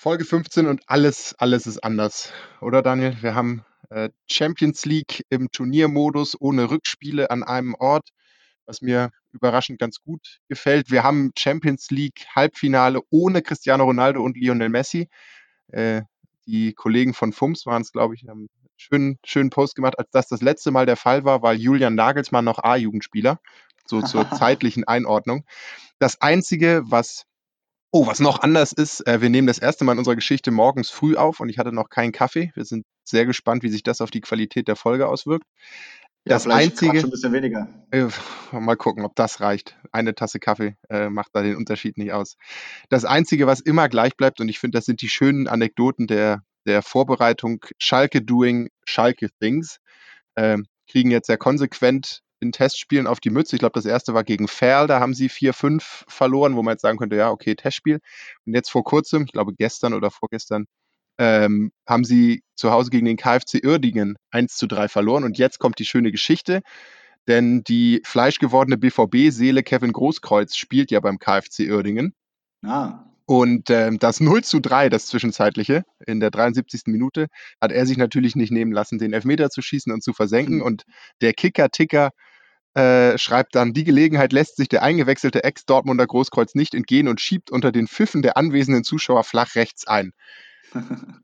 Folge 15 und alles, alles ist anders, oder Daniel? Wir haben äh, Champions League im Turniermodus ohne Rückspiele an einem Ort, was mir überraschend ganz gut gefällt. Wir haben Champions League Halbfinale ohne Cristiano Ronaldo und Lionel Messi. Äh, die Kollegen von FUMS waren es, glaube ich, haben einen schönen, schönen Post gemacht, als das das letzte Mal der Fall war, war Julian Nagelsmann noch A-Jugendspieler, so zur zeitlichen Einordnung. Das Einzige, was Oh, was noch anders ist, äh, wir nehmen das erste Mal in unserer Geschichte morgens früh auf und ich hatte noch keinen Kaffee. Wir sind sehr gespannt, wie sich das auf die Qualität der Folge auswirkt. Ja, Das einzige, ein bisschen weniger. äh, mal gucken, ob das reicht. Eine Tasse Kaffee äh, macht da den Unterschied nicht aus. Das Einzige, was immer gleich bleibt, und ich finde, das sind die schönen Anekdoten der, der Vorbereitung, Schalke doing Schalke things, ähm, kriegen jetzt sehr konsequent in Testspielen auf die Mütze. Ich glaube, das erste war gegen Ferl, da haben sie 4-5 verloren, wo man jetzt sagen könnte, ja, okay, Testspiel. Und jetzt vor kurzem, ich glaube gestern oder vorgestern, ähm, haben sie zu Hause gegen den KfC Uerdingen 1 zu 3 verloren. Und jetzt kommt die schöne Geschichte, denn die fleischgewordene BVB-Seele Kevin Großkreuz spielt ja beim KfC Uerdingen. Ah, Und ähm, das 0 zu 3, das zwischenzeitliche, in der 73. Minute, hat er sich natürlich nicht nehmen lassen, den Elfmeter zu schießen und zu versenken. hm. Und der Kicker-Ticker äh, schreibt dann, die Gelegenheit lässt sich der eingewechselte Ex-Dortmunder Großkreuz nicht entgehen und schiebt unter den Pfiffen der anwesenden Zuschauer flach rechts ein.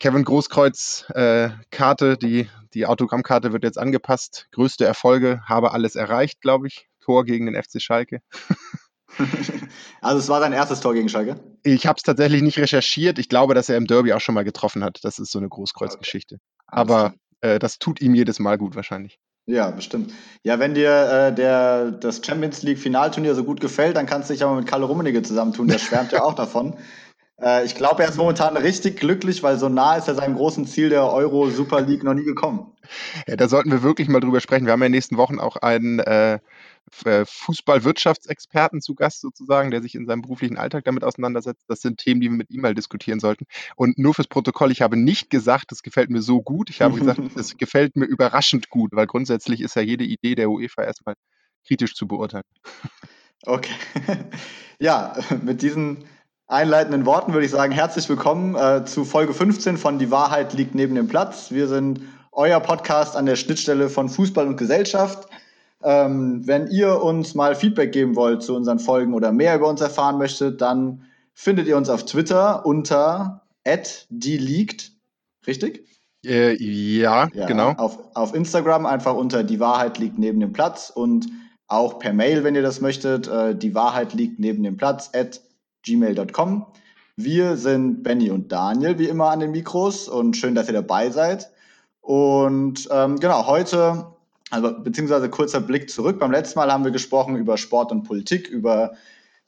Kevin Großkreuz äh, Karte, die, die Autogrammkarte wird jetzt angepasst. Größte Erfolge, habe alles erreicht, glaube ich. Tor gegen den FC Schalke. Also es war dein erstes Tor gegen Schalke? Ich habe es tatsächlich nicht recherchiert. Ich glaube, dass er im Derby auch schon mal getroffen hat. Das ist so eine Okay, Großkreuzgeschichte. alles Aber äh, das tut ihm jedes Mal gut wahrscheinlich. Ja, bestimmt. Ja, wenn dir äh, der, das Champions League Finalturnier so gut gefällt, dann kannst du dich ja mal mit Kalle Rummenigge zusammentun. Der schwärmt ja auch davon. Äh, ich glaube, er ist momentan richtig glücklich, weil so nah ist er seinem großen Ziel der Euro Super League noch nie gekommen. Ja, da sollten wir wirklich mal drüber sprechen. Wir haben ja in den nächsten Wochen auch einen äh, äh, Fußballwirtschaftsexperten zu Gast sozusagen, der sich in seinem beruflichen Alltag damit auseinandersetzt. Das sind Themen, die wir mit ihm mal diskutieren sollten. Und nur fürs Protokoll, ich habe nicht gesagt, es gefällt mir so gut. Ich habe gesagt, es gefällt mir überraschend gut, weil grundsätzlich ist ja jede Idee der UEFA erstmal kritisch zu beurteilen. Okay. Ja, mit diesen einleitenden Worten würde ich sagen, herzlich willkommen äh, zu Folge 15 von Die Wahrheit liegt neben dem Platz. Wir sind euer Podcast an der Schnittstelle von Fußball und Gesellschaft. Ähm, wenn ihr uns mal Feedback geben wollt zu unseren Folgen oder mehr über uns erfahren möchtet, dann findet ihr uns auf Twitter unter @dieleakt, richtig? Äh, ja, Ja, genau. auf, auf Instagram einfach unter Die Wahrheit liegt neben dem Platz und auch per Mail, wenn ihr das möchtet. Äh, die Wahrheit liegt neben dem Platz at gmail.com. Wir sind Benny und Daniel, wie immer an den Mikros und schön, dass ihr dabei seid. Und ähm, genau, heute, also beziehungsweise kurzer Blick zurück. Beim letzten Mal haben wir gesprochen über Sport und Politik, über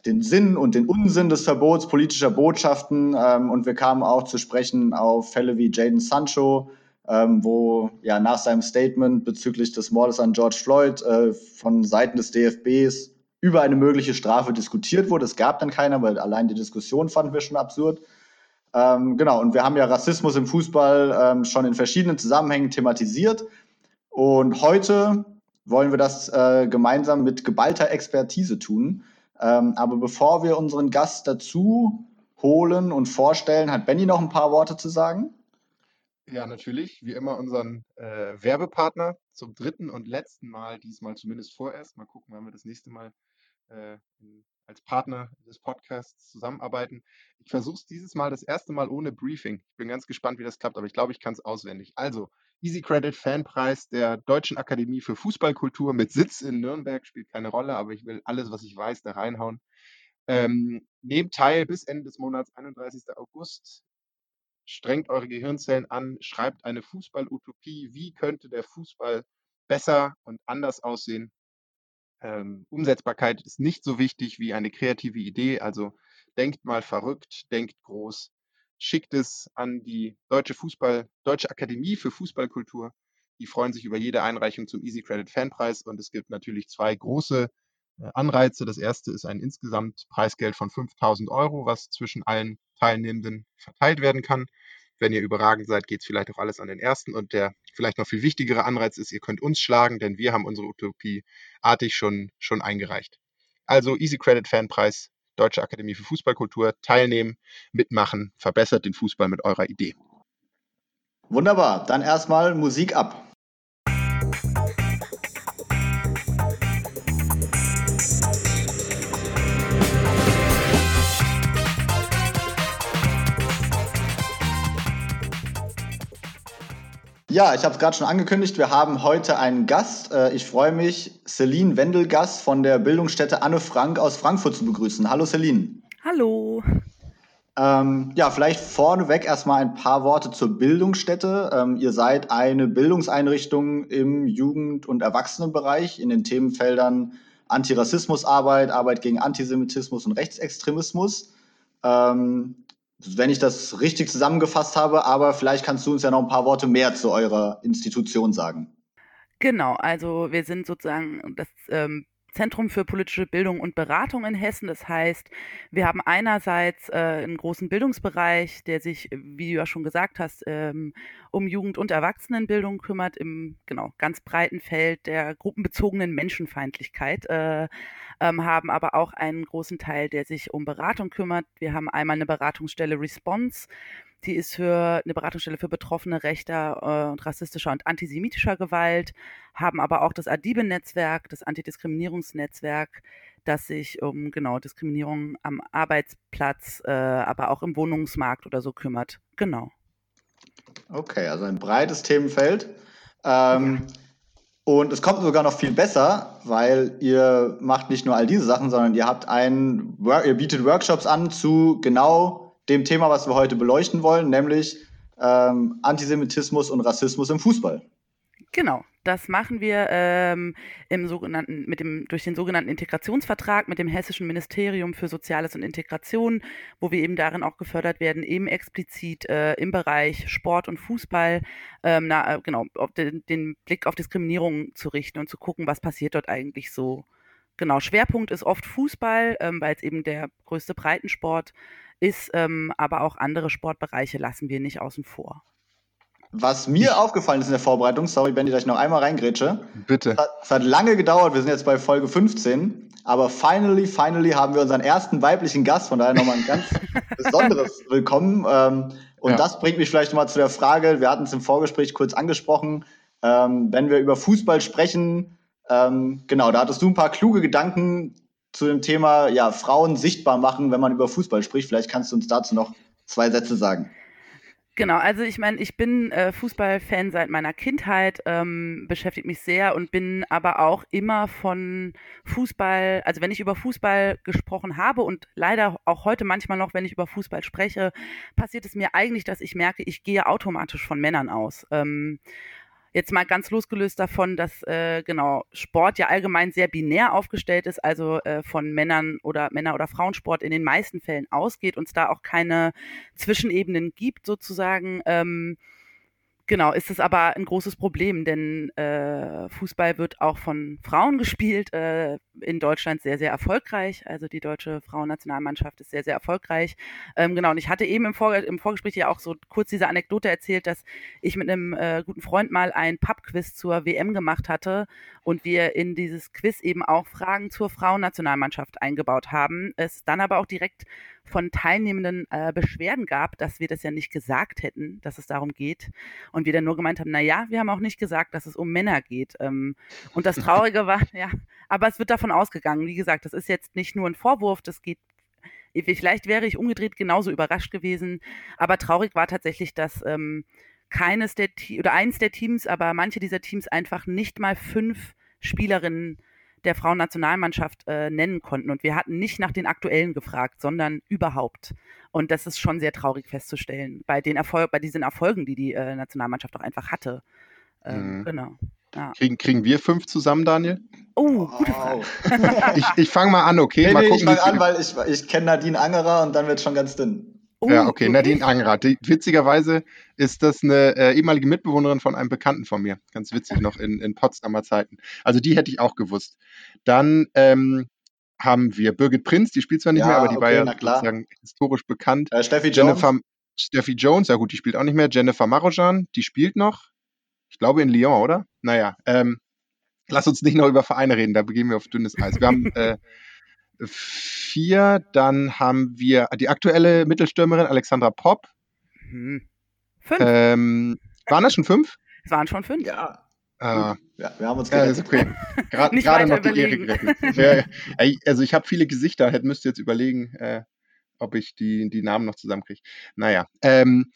den Sinn und den Unsinn des Verbots politischer Botschaften ähm, und wir kamen auch zu sprechen auf Fälle wie Jaden Sancho, ähm, wo ja nach seinem Statement bezüglich des Mordes an George Floyd äh, von Seiten des DFBs über eine mögliche Strafe diskutiert wurde. Es gab dann keiner, weil allein die Diskussion fanden wir schon absurd. Ähm, genau, und wir haben ja Rassismus im Fußball ähm, schon in verschiedenen Zusammenhängen thematisiert. Und heute wollen wir das äh, gemeinsam mit geballter Expertise tun. Ähm, aber bevor wir unseren Gast dazu holen und vorstellen, hat Benny noch ein paar Worte zu sagen? Ja, natürlich. Wie immer unseren äh, Werbepartner zum dritten und letzten Mal, diesmal zumindest vorerst. Mal gucken, wann wir das nächste Mal äh, als Partner des Podcasts zusammenarbeiten. Ich versuche es dieses Mal das erste Mal ohne Briefing. Ich bin ganz gespannt, wie das klappt, aber ich glaube, ich kann es auswendig. Also, Easy Credit Fanpreis der Deutschen Akademie für Fußballkultur mit Sitz in Nürnberg spielt keine Rolle, aber ich will alles, was ich weiß, da reinhauen. Ähm, nehmt teil bis Ende des Monats, 31. August, strengt eure Gehirnzellen an, schreibt eine Fußball-Utopie. Wie könnte der Fußball besser und anders aussehen? Ähm, Umsetzbarkeit ist nicht so wichtig wie eine kreative Idee. Also denkt mal verrückt, denkt groß, schickt es an die Deutsche Fußball, Deutsche Akademie für Fußballkultur. Die freuen sich über jede Einreichung zum Easy Credit Fanpreis und es gibt natürlich zwei große äh, Anreize. Das erste ist ein insgesamt Preisgeld von 5000 Euro, was zwischen allen Teilnehmenden verteilt werden kann. Wenn ihr überragend seid, geht es vielleicht auch alles an den ersten. Und der vielleicht noch viel wichtigere Anreiz ist, ihr könnt uns schlagen, denn wir haben unsere Utopie artig schon, schon eingereicht. Also Easy Credit Fanpreis Deutsche Akademie für Fußballkultur, teilnehmen, mitmachen, verbessert den Fußball mit eurer Idee. Wunderbar, dann erstmal Musik ab. Ja, ich habe es gerade schon angekündigt. Wir haben heute einen Gast. Äh, ich freue mich, Celine Wendelgass von der Bildungsstätte Anne Frank aus Frankfurt zu begrüßen. Hallo Celine. Hallo. Ähm, ja, vielleicht vorneweg erstmal ein paar Worte zur Bildungsstätte. Ähm, ihr seid eine Bildungseinrichtung im Jugend- und Erwachsenenbereich in den Themenfeldern Antirassismusarbeit, Arbeit gegen Antisemitismus und Rechtsextremismus. Ähm, wenn ich das richtig zusammengefasst habe, aber vielleicht kannst du uns ja noch ein paar Worte mehr zu eurer Institution sagen. Genau, also wir sind sozusagen das ähm, Zentrum für politische Bildung und Beratung in Hessen. Das heißt, wir haben einerseits äh, einen großen Bildungsbereich, der sich, wie du ja schon gesagt hast, ähm, um Jugend- und Erwachsenenbildung kümmert, im genau ganz breiten Feld der gruppenbezogenen Menschenfeindlichkeit, äh, ähm, haben aber auch einen großen Teil, der sich um Beratung kümmert. Wir haben einmal eine Beratungsstelle Response, die ist für eine Beratungsstelle für Betroffene rechter äh, und rassistischer und antisemitischer Gewalt, haben aber auch das Adibe-Netzwerk, das Antidiskriminierungsnetzwerk, das sich um genau Diskriminierung am Arbeitsplatz, äh, aber auch im Wohnungsmarkt oder so kümmert. Genau. Okay, also ein breites Themenfeld. Ähm, ja. Und es kommt sogar noch viel besser, weil ihr macht nicht nur all diese Sachen, sondern ihr habt einen, ihr bietet Workshops an zu genau dem Thema, was wir heute beleuchten wollen, nämlich ähm, Antisemitismus und Rassismus im Fußball. Genau, das machen wir ähm, im sogenannten, mit dem, durch den sogenannten Integrationsvertrag mit dem Hessischen Ministerium für Soziales und Integration, wo wir eben darin auch gefördert werden, eben explizit äh, im Bereich Sport und Fußball ähm, na, äh, genau, den, den Blick auf Diskriminierung zu richten und zu gucken, was passiert dort eigentlich so. Genau, Schwerpunkt ist oft Fußball, ähm, weil es eben der größte Breitensport ist, ähm, aber auch andere Sportbereiche lassen wir nicht außen vor. Was mir aufgefallen ist in der Vorbereitung, sorry, Benny, dass ich noch einmal reingrätsche. Bitte. Es hat, es hat, lange gedauert, wir sind jetzt bei Folge 15, aber finally, finally haben wir unseren ersten weiblichen Gast, von daher nochmal ein ganz besonderes Willkommen. Ähm, und ja. das bringt mich vielleicht nochmal zu der Frage, wir hatten es im Vorgespräch kurz angesprochen, ähm, wenn wir über Fußball sprechen, ähm, genau, da hattest du ein paar kluge Gedanken, zu dem Thema ja, Frauen sichtbar machen, wenn man über Fußball spricht. Vielleicht kannst du uns dazu noch zwei Sätze sagen. Genau, also ich meine, ich bin äh, Fußballfan seit meiner Kindheit, ähm, beschäftigt mich sehr und bin aber auch immer von Fußball, also wenn ich über Fußball gesprochen habe und leider auch heute manchmal noch, wenn ich über Fußball spreche, passiert es mir eigentlich, dass ich merke, ich gehe automatisch von Männern aus. Ähm, Jetzt mal ganz losgelöst davon, dass äh, genau Sport ja allgemein sehr binär aufgestellt ist, also äh, von Männern oder Männer- oder Frauensport in den meisten Fällen ausgeht und es da auch keine Zwischenebenen gibt sozusagen. Ähm, Genau, ist es aber ein großes Problem, denn äh, Fußball wird auch von Frauen gespielt, äh, in Deutschland sehr, sehr erfolgreich. Also die deutsche Frauennationalmannschaft ist sehr, sehr erfolgreich. Ähm, genau, und ich hatte eben im, Vor im Vorgespräch ja auch so kurz diese Anekdote erzählt, dass ich mit einem äh, guten Freund mal ein Pubquiz zur WM gemacht hatte und wir in dieses Quiz eben auch Fragen zur Frauennationalmannschaft eingebaut haben. Es dann aber auch direkt von Teilnehmenden äh, Beschwerden gab, dass wir das ja nicht gesagt hätten, dass es darum geht. Und wir dann nur gemeint haben, na ja, wir haben auch nicht gesagt, dass es um Männer geht. Ähm, und das Traurige war, ja, aber es wird davon ausgegangen. Wie gesagt, das ist jetzt nicht nur ein Vorwurf, das geht Vielleicht wäre ich umgedreht genauso überrascht gewesen. Aber traurig war tatsächlich, dass ähm, keines der Te oder eins der Teams, aber manche dieser Teams einfach nicht mal fünf Spielerinnen der Frauennationalmannschaft äh, nennen konnten. Und wir hatten nicht nach den aktuellen gefragt, sondern überhaupt. Und das ist schon sehr traurig festzustellen, bei den Erfolg, bei diesen Erfolgen, die die äh, Nationalmannschaft auch einfach hatte. Ähm, mhm. Genau. Ja. Kriegen, kriegen wir fünf zusammen, Daniel? Oh, gute Frage. ich ich fange mal an, okay? Nee, mal nee, gucken, ich fange an, weil ich, ich kenne Nadine Angerer und dann wird es schon ganz dünn. Oh, ja, okay, Nadine Angerer. witzigerweise ist das eine äh, ehemalige Mitbewohnerin von einem Bekannten von mir. Ganz witzig noch in, in Potsdamer Zeiten. Also die hätte ich auch gewusst. Dann ähm, haben wir Birgit Prinz, die spielt zwar nicht ja, mehr, aber die okay, war ja sozusagen historisch bekannt. Äh, Steffi Jennifer, Jones. Steffi Jones, ja gut, die spielt auch nicht mehr. Jennifer Marojan, die spielt noch. Ich glaube in Lyon, oder? Naja, ähm, lass uns nicht noch über Vereine reden, da begeben wir auf dünnes Eis. Wir haben äh, vier. Dann haben wir die aktuelle Mittelstürmerin Alexandra Popp. Hm. Fünf. Ähm, waren das schon fünf? Es waren schon fünf. Ja. Ah, ja, wir haben uns ja, ist okay. Nicht Gerade weiter noch die Ehre gerettet. Ja, Also ich habe viele Gesichter, hätte müsste jetzt überlegen, äh, ob ich die, die Namen noch zusammenkriege. Naja. Ähm,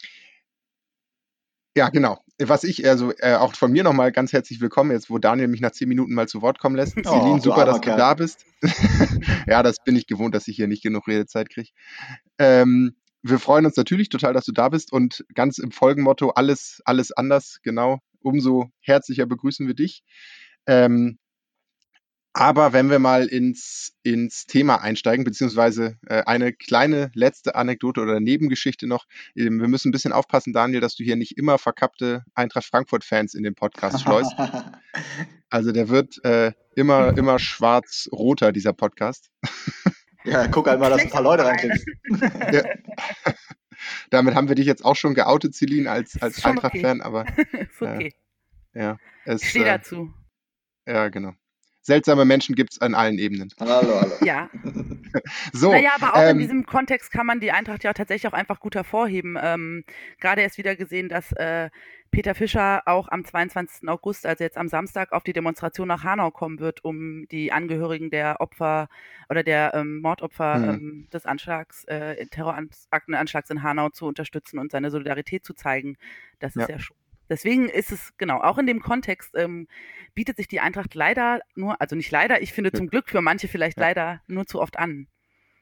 ja, genau. Was ich, also äh, auch von mir nochmal ganz herzlich willkommen, jetzt wo Daniel mich nach zehn Minuten mal zu Wort kommen lässt. Oh, Celine, super, dass du da bist. ja, das bin ich gewohnt, dass ich hier nicht genug Redezeit kriege. Ähm, wir freuen uns natürlich total, dass du da bist und ganz im Folgenmotto alles, alles anders, genau. Umso herzlicher begrüßen wir dich. Ähm, aber wenn wir mal ins, ins Thema einsteigen, beziehungsweise äh, eine kleine letzte Anekdote oder Nebengeschichte noch. Ähm, wir müssen ein bisschen aufpassen, Daniel, dass du hier nicht immer verkappte Eintracht Frankfurt-Fans in den Podcast schleust. Also der wird äh, immer, immer schwarz-roter, dieser Podcast. ja, guck halt mal, dass ein paar Leute reinkriegst. Ja. Damit haben wir dich jetzt auch schon geoutet, Celine, als, als Eintracht-Fan, aber ist okay. ja, es, Ich stehe äh, dazu. ja, genau. Seltsame Menschen gibt es an allen Ebenen. Hallo, hallo. Ja. So, naja, aber auch ähm, in diesem Kontext kann man die Eintracht ja tatsächlich auch einfach gut hervorheben. Ähm, Gerade erst wieder gesehen, dass äh, Peter Fischer auch am 22. August, also jetzt am Samstag, auf die Demonstration nach Hanau kommen wird, um die Angehörigen der Opfer oder der ähm, Mordopfer Mhm. ähm, des Anschlags, äh, Terroraktenanschlags in Hanau zu unterstützen und seine Solidarität zu zeigen. Das ist Ja. ja schon. Deswegen ist es, genau, auch in dem Kontext ähm, bietet sich die Eintracht leider nur, also nicht leider, ich finde Ja. zum Glück für manche vielleicht Ja. leider nur zu oft an.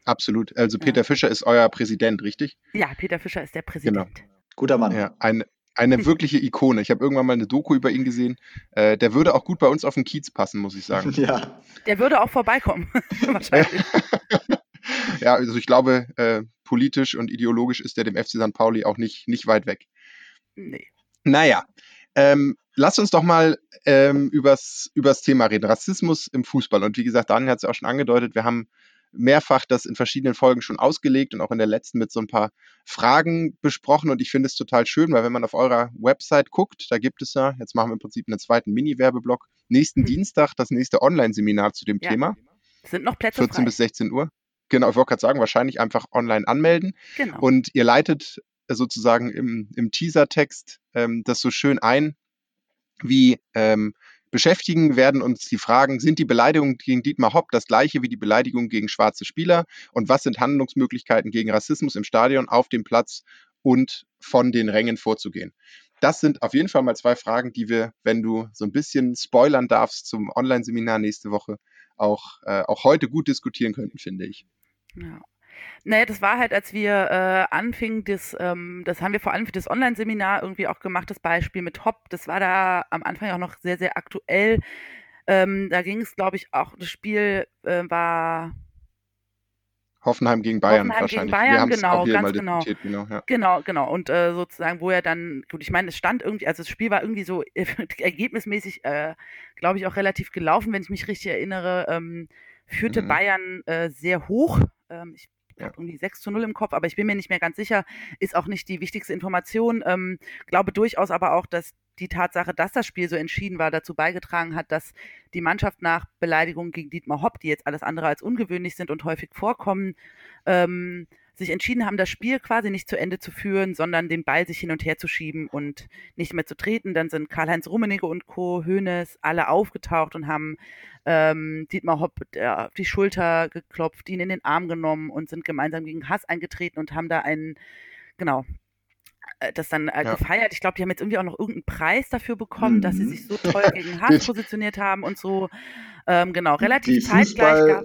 absolut. Also Ja. Peter Fischer ist euer Präsident, richtig? Ja, Peter Fischer ist der Präsident. Guter Mann. Ja, ein, eine wirkliche Ikone. Ich habe irgendwann mal eine Doku über ihn gesehen. Äh, der würde auch gut bei uns auf den Kiez passen, muss ich sagen. Ja. Der würde auch vorbeikommen, wahrscheinlich. ja, also ich glaube, äh, politisch und ideologisch ist der dem FC St. Pauli auch nicht, nicht weit weg. Nee. Naja, ähm, lasst uns doch mal ähm, übers, übers Thema reden. Rassismus im Fußball. Und wie gesagt, Daniel hat es ja auch schon angedeutet, wir haben mehrfach das in verschiedenen Folgen schon ausgelegt und auch in der letzten mit so ein paar Fragen besprochen. Und ich finde es total schön, weil wenn man auf eurer Website guckt, da gibt es ja, jetzt machen wir im Prinzip einen zweiten Mini-Werbeblock, nächsten Hm. Dienstag das nächste Online-Seminar zu dem Ja. Thema, Es sind noch Plätze 14 frei. bis 16 Uhr. Genau, ich wollte gerade sagen, wahrscheinlich einfach online anmelden. genau. Und ihr leitet sozusagen im, im Teasertext ähm, das so schön ein, wie ähm, beschäftigen werden uns die Fragen, sind die Beleidigungen gegen Dietmar Hopp das gleiche wie die Beleidigungen gegen schwarze Spieler? Und was sind Handlungsmöglichkeiten gegen Rassismus im Stadion, auf dem Platz und von den Rängen vorzugehen? Das sind auf jeden Fall mal zwei Fragen, die wir, wenn du so ein bisschen spoilern darfst zum Online-Seminar nächste Woche, auch, äh, auch heute gut diskutieren könnten, finde ich. Ja. Naja, das war halt, als wir äh, anfingen, das, ähm, das haben wir vor allem für das Online-Seminar irgendwie auch gemacht, das Beispiel mit Hopp. Das war da am Anfang auch noch sehr, sehr aktuell. Ähm, da ging es, glaube ich, auch, das Spiel äh, war Hoffenheim gegen Bayern Hoffenheim gegen wahrscheinlich. Bayern, wir genau, auch hier ganz mal genau. genau. Ja. Genau, genau. Und äh, sozusagen, wo er dann, gut, ich meine, es stand irgendwie, also das Spiel war irgendwie so ergebnismäßig, äh, glaube ich, auch relativ gelaufen, wenn ich mich richtig erinnere, ähm, führte Mhm. Bayern äh, sehr hoch. Ähm, ich Habe irgendwie 6 zu 0 im Kopf, aber ich bin mir nicht mehr ganz sicher, ist auch nicht die wichtigste Information. Ähm, glaube durchaus aber auch, dass die Tatsache, dass das Spiel so entschieden war, dazu beigetragen hat, dass die Mannschaft nach Beleidigungen gegen Dietmar Hopp, die jetzt alles andere als ungewöhnlich sind und häufig vorkommen, ähm, sich entschieden haben, das Spiel quasi nicht zu Ende zu führen, sondern den Ball sich hin und her zu schieben und nicht mehr zu treten. Dann sind Karl-Heinz Rummenigge und Co., Hoeneß, alle aufgetaucht und haben ähm, Dietmar Hopp der, auf die Schulter geklopft, ihn in den Arm genommen und sind gemeinsam gegen Hass eingetreten und haben da einen, genau, äh, das dann äh, Ja. gefeiert. Ich glaube, die haben jetzt irgendwie auch noch irgendeinen Preis dafür bekommen, dass sie Mhm. sich so toll gegen Hass positioniert haben und so. Ähm, genau, relativ Die zeitgleich gab.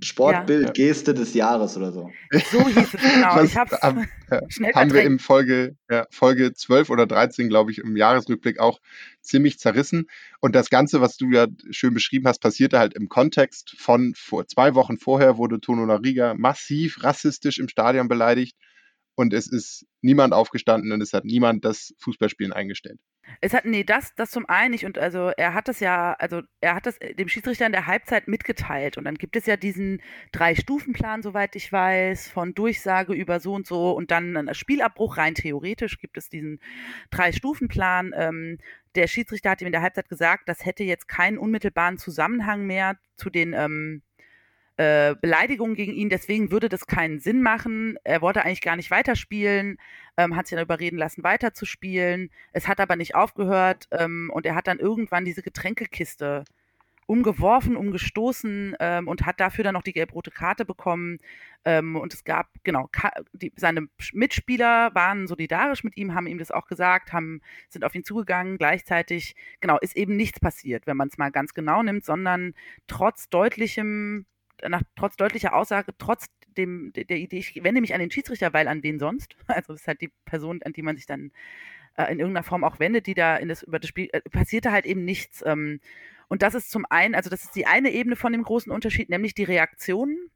Fußball-Sportbild-Geste des Jahres oder so. So hieß es, genau. Was ich habe es haben- ja, schnell haben wir im Folge, ja, Folge 12 oder 13, glaube ich, im Jahresrückblick auch ziemlich zerrissen. Und das Ganze, was du ja schön beschrieben hast, passierte halt im Kontext von vor zwei Wochen vorher wurde Tono Riga massiv rassistisch im Stadion beleidigt. Und es ist niemand aufgestanden und es hat niemand das Fußballspielen eingestellt. Es hat, nee, das, das zum einen nicht. Und also er hat das ja, also er hat das dem Schiedsrichter in der Halbzeit mitgeteilt. Und dann gibt es ja diesen Drei-Stufen-Plan, soweit ich weiß, von Durchsage über so und so und dann ein Spielabbruch. Rein theoretisch gibt es diesen Drei-Stufen-Plan. Ähm, der Schiedsrichter hat ihm in der Halbzeit gesagt, das hätte jetzt keinen unmittelbaren Zusammenhang mehr zu den ähm, äh, Beleidigungen gegen ihn, deswegen würde das keinen Sinn machen. Er wollte eigentlich gar nicht weiterspielen, ähm, hat sich dann überreden lassen, weiterzuspielen. Es hat aber nicht aufgehört ähm, und er hat dann irgendwann diese Getränkekiste umgeworfen, umgestoßen ähm, und hat dafür dann noch die gelb-rote Karte bekommen. Ähm, und es gab, genau, die, seine Mitspieler waren solidarisch mit ihm, haben ihm das auch gesagt, haben, sind auf ihn zugegangen. Gleichzeitig, genau, ist eben nichts passiert, wenn man es mal ganz genau nimmt, sondern trotz deutlichem, nach, trotz deutlicher Aussage, trotz dem, der, Idee, ich wende mich an den Schiedsrichter, weil an wen sonst? Also das ist halt die Person, an die man sich dann äh, in irgendeiner Form auch wendet, die da in das, über das Spiel, äh, passierte halt eben nichts. Ähm, und das ist zum einen, also das ist die eine Ebene von dem großen Unterschied, nämlich die Reaktionen.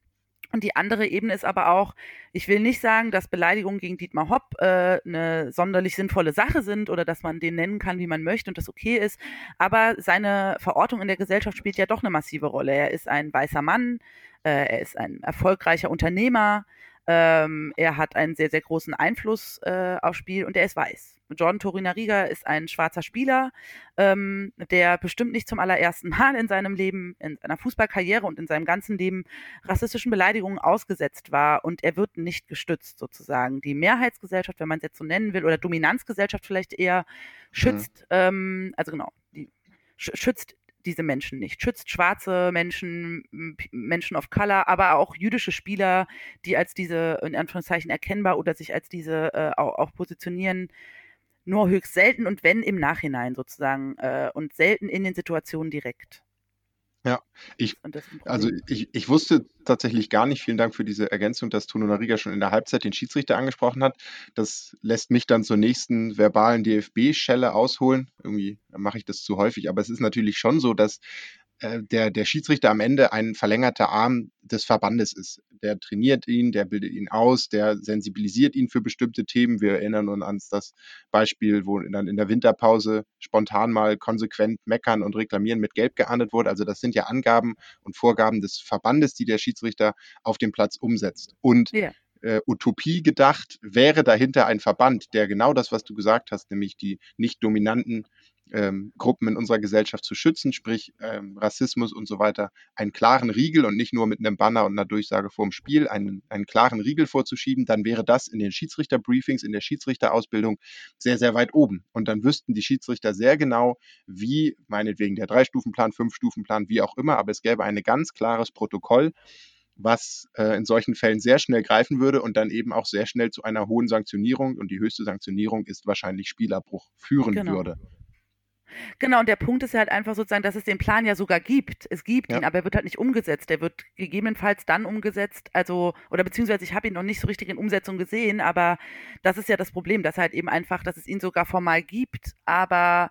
Und die andere Ebene ist aber auch, ich will nicht sagen, dass Beleidigungen gegen Dietmar Hopp äh, eine sonderlich sinnvolle Sache sind oder dass man den nennen kann, wie man möchte und das okay ist. Aber seine Verortung in der Gesellschaft spielt ja doch eine massive Rolle. Er ist ein weißer Mann, äh, er ist ein erfolgreicher Unternehmer, ähm, er hat einen sehr, sehr großen Einfluss äh, aufs Spiel und er ist weiß. Jordan Torinariga ist ein schwarzer Spieler, ähm, der bestimmt nicht zum allerersten Mal in seinem Leben, in seiner Fußballkarriere und in seinem ganzen Leben rassistischen Beleidigungen ausgesetzt war und er wird nicht gestützt sozusagen. Die Mehrheitsgesellschaft, wenn man es jetzt so nennen will, oder Dominanzgesellschaft vielleicht eher, schützt, mhm. ähm, also genau, die schützt diese Menschen nicht. Schützt schwarze Menschen, Menschen of Color, aber auch jüdische Spieler, die als diese, in Anführungszeichen, erkennbar oder sich als diese äh, auch, auch, positionieren, nur höchst selten und wenn im Nachhinein sozusagen äh, und selten in den Situationen direkt. Ja, ich, also ich, ich wusste tatsächlich gar nicht, vielen Dank für diese Ergänzung, dass Tuno Nariga schon in der Halbzeit den Schiedsrichter angesprochen hat. Das lässt mich dann zur nächsten verbalen DFB-Schelle ausholen. Irgendwie mache ich das zu häufig, aber es ist natürlich schon so, dass äh, der, der Schiedsrichter am Ende ein verlängerter Arm des Verbandes ist. Der trainiert ihn, der bildet ihn aus, der sensibilisiert ihn für bestimmte Themen. Wir erinnern uns an das Beispiel, wo dann in der Winterpause spontan mal konsequent meckern und reklamieren mit Gelb geahndet wurde. Also das sind ja Angaben und Vorgaben des Verbandes, die der Schiedsrichter auf dem Platz umsetzt. Und ja. äh, Utopie gedacht wäre dahinter ein Verband, der genau das, was du gesagt hast, nämlich die nicht dominanten ähm, Gruppen in unserer Gesellschaft zu schützen, sprich ähm, Rassismus und so weiter, einen klaren Riegel und nicht nur mit einem Banner und einer Durchsage vorm Spiel einen, einen klaren Riegel vorzuschieben, dann wäre das in den Schiedsrichterbriefings, in der Schiedsrichterausbildung sehr, sehr weit oben. Und dann wüssten die Schiedsrichter sehr genau, wie, meinetwegen der Drei-Stufen-Plan, Fünf-Stufen-Plan, wie auch immer, aber es gäbe ein ganz klares Protokoll, was äh, in solchen Fällen sehr schnell greifen würde und dann eben auch sehr schnell zu einer hohen Sanktionierung und die höchste Sanktionierung ist wahrscheinlich Spielabbruch führen genau. würde. Genau, und der Punkt ist ja halt einfach sozusagen, dass es den Plan ja sogar gibt. Es gibt ja. ihn, aber er wird halt nicht umgesetzt. Der wird gegebenenfalls dann umgesetzt, also, oder beziehungsweise ich habe ihn noch nicht so richtig in Umsetzung gesehen, aber das ist ja das Problem, dass halt eben einfach, dass es ihn sogar formal gibt, aber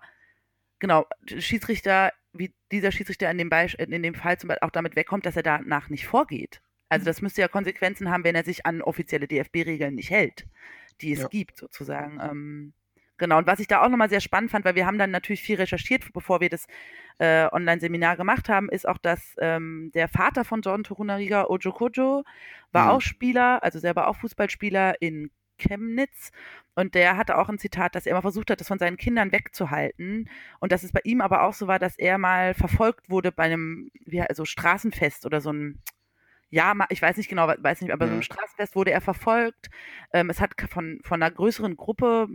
genau, Schiedsrichter, wie dieser Schiedsrichter in dem, Beisp in dem Fall zum Beispiel auch damit wegkommt, dass er danach nicht vorgeht. Also mhm. das müsste ja Konsequenzen haben, wenn er sich an offizielle DFB-Regeln nicht hält, die es ja. gibt, sozusagen. Ähm, Genau, und was ich da auch nochmal sehr spannend fand, weil wir haben dann natürlich viel recherchiert, bevor wir das äh, Online-Seminar gemacht haben, ist auch, dass ähm, der Vater von John Torunariga, Ojo Kojo, war mhm. auch Spieler, also selber auch Fußballspieler in Chemnitz. Und der hatte auch ein Zitat, dass er immer versucht hat, das von seinen Kindern wegzuhalten. Und dass es bei ihm aber auch so war, dass er mal verfolgt wurde bei einem, wie, also Straßenfest oder so ein, ja, ich weiß nicht genau, weiß nicht, aber mhm. so ein Straßenfest wurde er verfolgt. Ähm, es hat von, von einer größeren Gruppe,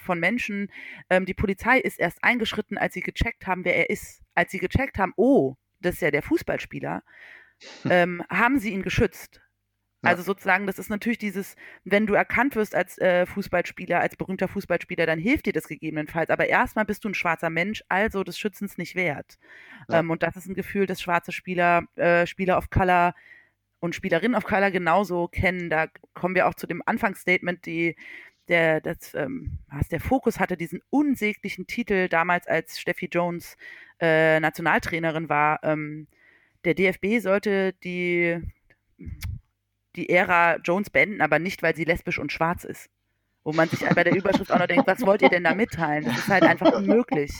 von Menschen. Ähm, die Polizei ist erst eingeschritten, als sie gecheckt haben, wer er ist. Als sie gecheckt haben, oh, das ist ja der Fußballspieler, ähm, haben sie ihn geschützt. Ja. Also sozusagen, das ist natürlich dieses, wenn du erkannt wirst als äh, Fußballspieler, als berühmter Fußballspieler, dann hilft dir das gegebenenfalls. Aber erstmal bist du ein schwarzer Mensch, also des Schützens nicht wert. Ja. Ähm, und das ist ein Gefühl, das schwarze Spieler, äh, Spieler of Color und Spielerinnen of Color genauso kennen. Da kommen wir auch zu dem Anfangsstatement, die der, das, ähm, was, der Fokus hatte diesen unsäglichen Titel damals, als Steffi Jones äh, Nationaltrainerin war. Ähm, der DFB sollte die, die Ära Jones beenden, aber nicht, weil sie lesbisch und schwarz ist. Wo man sich bei der Überschrift auch noch denkt, was wollt ihr denn da mitteilen? Das ist halt einfach unmöglich.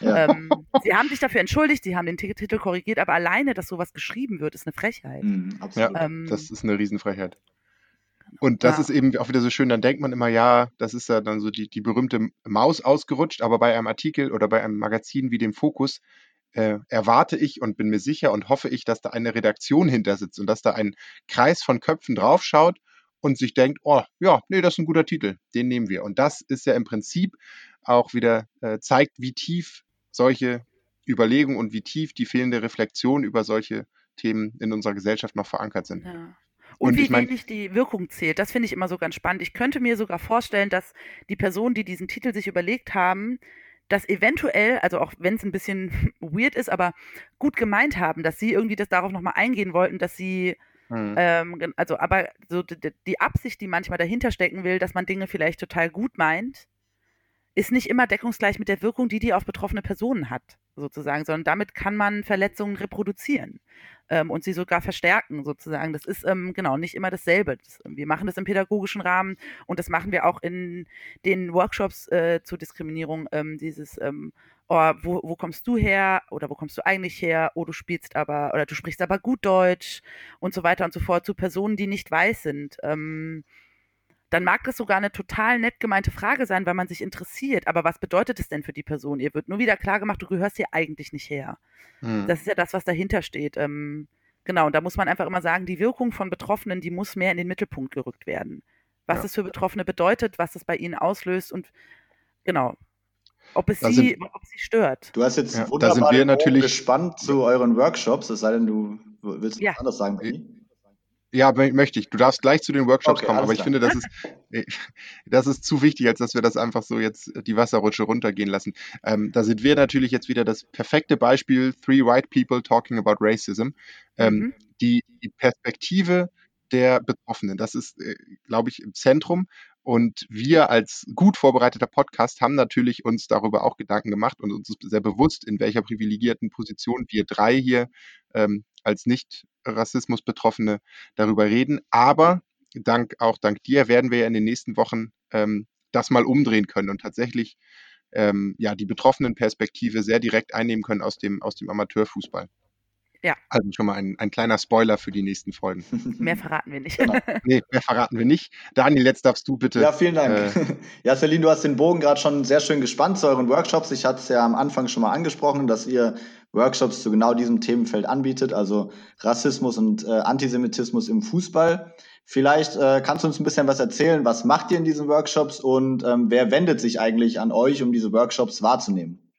Ja. Ähm, sie haben sich dafür entschuldigt, sie haben den Titel korrigiert, aber alleine, dass sowas geschrieben wird, ist eine Frechheit. Mhm, ja, ähm, das ist eine Riesenfreiheit. Und das ja. ist eben auch wieder so schön, dann denkt man immer, ja, das ist ja dann so die, die berühmte Maus ausgerutscht, aber bei einem Artikel oder bei einem Magazin wie dem Fokus äh, erwarte ich und bin mir sicher und hoffe ich, dass da eine Redaktion hinter sitzt und dass da ein Kreis von Köpfen draufschaut und sich denkt, oh ja, nee, das ist ein guter Titel, den nehmen wir. Und das ist ja im Prinzip auch wieder äh, zeigt, wie tief solche Überlegungen und wie tief die fehlende Reflexion über solche Themen in unserer Gesellschaft noch verankert sind. Ja. Und, und, wie ich mein, wenig die Wirkung zählt, das finde ich immer so ganz spannend. Ich könnte mir sogar vorstellen, dass die Personen, die diesen Titel sich überlegt haben, das eventuell, also auch wenn es ein bisschen weird ist, aber gut gemeint haben, dass sie irgendwie das darauf nochmal eingehen wollten, dass sie hm. ähm, also aber so die, die Absicht, die manchmal dahinter stecken will, dass man Dinge vielleicht total gut meint, ist nicht immer deckungsgleich mit der Wirkung, die die auf betroffene Personen hat, sozusagen, sondern damit kann man Verletzungen reproduzieren ähm, und sie sogar verstärken, sozusagen. Das ist ähm, genau nicht immer dasselbe. Das, wir machen das im pädagogischen Rahmen und das machen wir auch in den Workshops äh, zur Diskriminierung, ähm, dieses ähm, oh, wo, wo, kommst du her oder wo kommst du eigentlich her? Oh, du spielst aber oder du sprichst aber gut Deutsch und so weiter und so fort zu Personen, die nicht weiß sind. Dann mag das sogar eine total nett gemeinte Frage sein, weil man sich interessiert. Aber was bedeutet es denn für die Person? Ihr wird nur wieder klar gemacht, du gehörst hier eigentlich nicht her. Hm. Das ist ja das, was dahinter steht. Ähm, genau, und da muss man einfach immer sagen, die Wirkung von Betroffenen, die muss mehr in den Mittelpunkt gerückt werden. Was ja. es für Betroffene bedeutet, was es bei ihnen auslöst und genau, ob es sie, sind, ob sie stört. Du hast jetzt ja, wunderbar da sind wir natürlich gespannt zu euren Workshops, es sei denn, du willst ja. was anderes sagen, Benni. Ja, möchte ich. Du darfst gleich zu den Workshops okay, kommen, aber ich klar. finde, das ist, das ist zu wichtig, als dass wir das einfach so jetzt die Wasserrutsche runtergehen lassen. Ähm, da sind wir natürlich jetzt wieder das perfekte Beispiel, Three White People Talking About Racism. Ähm, mhm. die, die Perspektive der Betroffenen, das ist, äh, glaube ich, im Zentrum. Und wir als gut vorbereiteter Podcast haben natürlich uns darüber auch Gedanken gemacht und uns ist sehr bewusst, in welcher privilegierten Position wir drei hier ähm, als nicht Rassismus Betroffene darüber reden. Aber dank, auch dank dir werden wir ja in den nächsten Wochen ähm, das mal umdrehen können und tatsächlich ähm, ja, die betroffenen Perspektive sehr direkt einnehmen können aus dem, aus dem Amateurfußball. Ja. Also schon mal ein, ein kleiner Spoiler für die nächsten Folgen. Mehr verraten wir nicht. Genau. Nee, mehr verraten wir nicht. Daniel, jetzt darfst du bitte. Ja, vielen Dank. Äh, ja, Celine, du hast den Bogen gerade schon sehr schön gespannt zu euren Workshops. Ich hatte es ja am Anfang schon mal angesprochen, dass ihr Workshops zu genau diesem Themenfeld anbietet, also Rassismus und äh, Antisemitismus im Fußball. Vielleicht äh, kannst du uns ein bisschen was erzählen. Was macht ihr in diesen Workshops und ähm, wer wendet sich eigentlich an euch, um diese Workshops wahrzunehmen?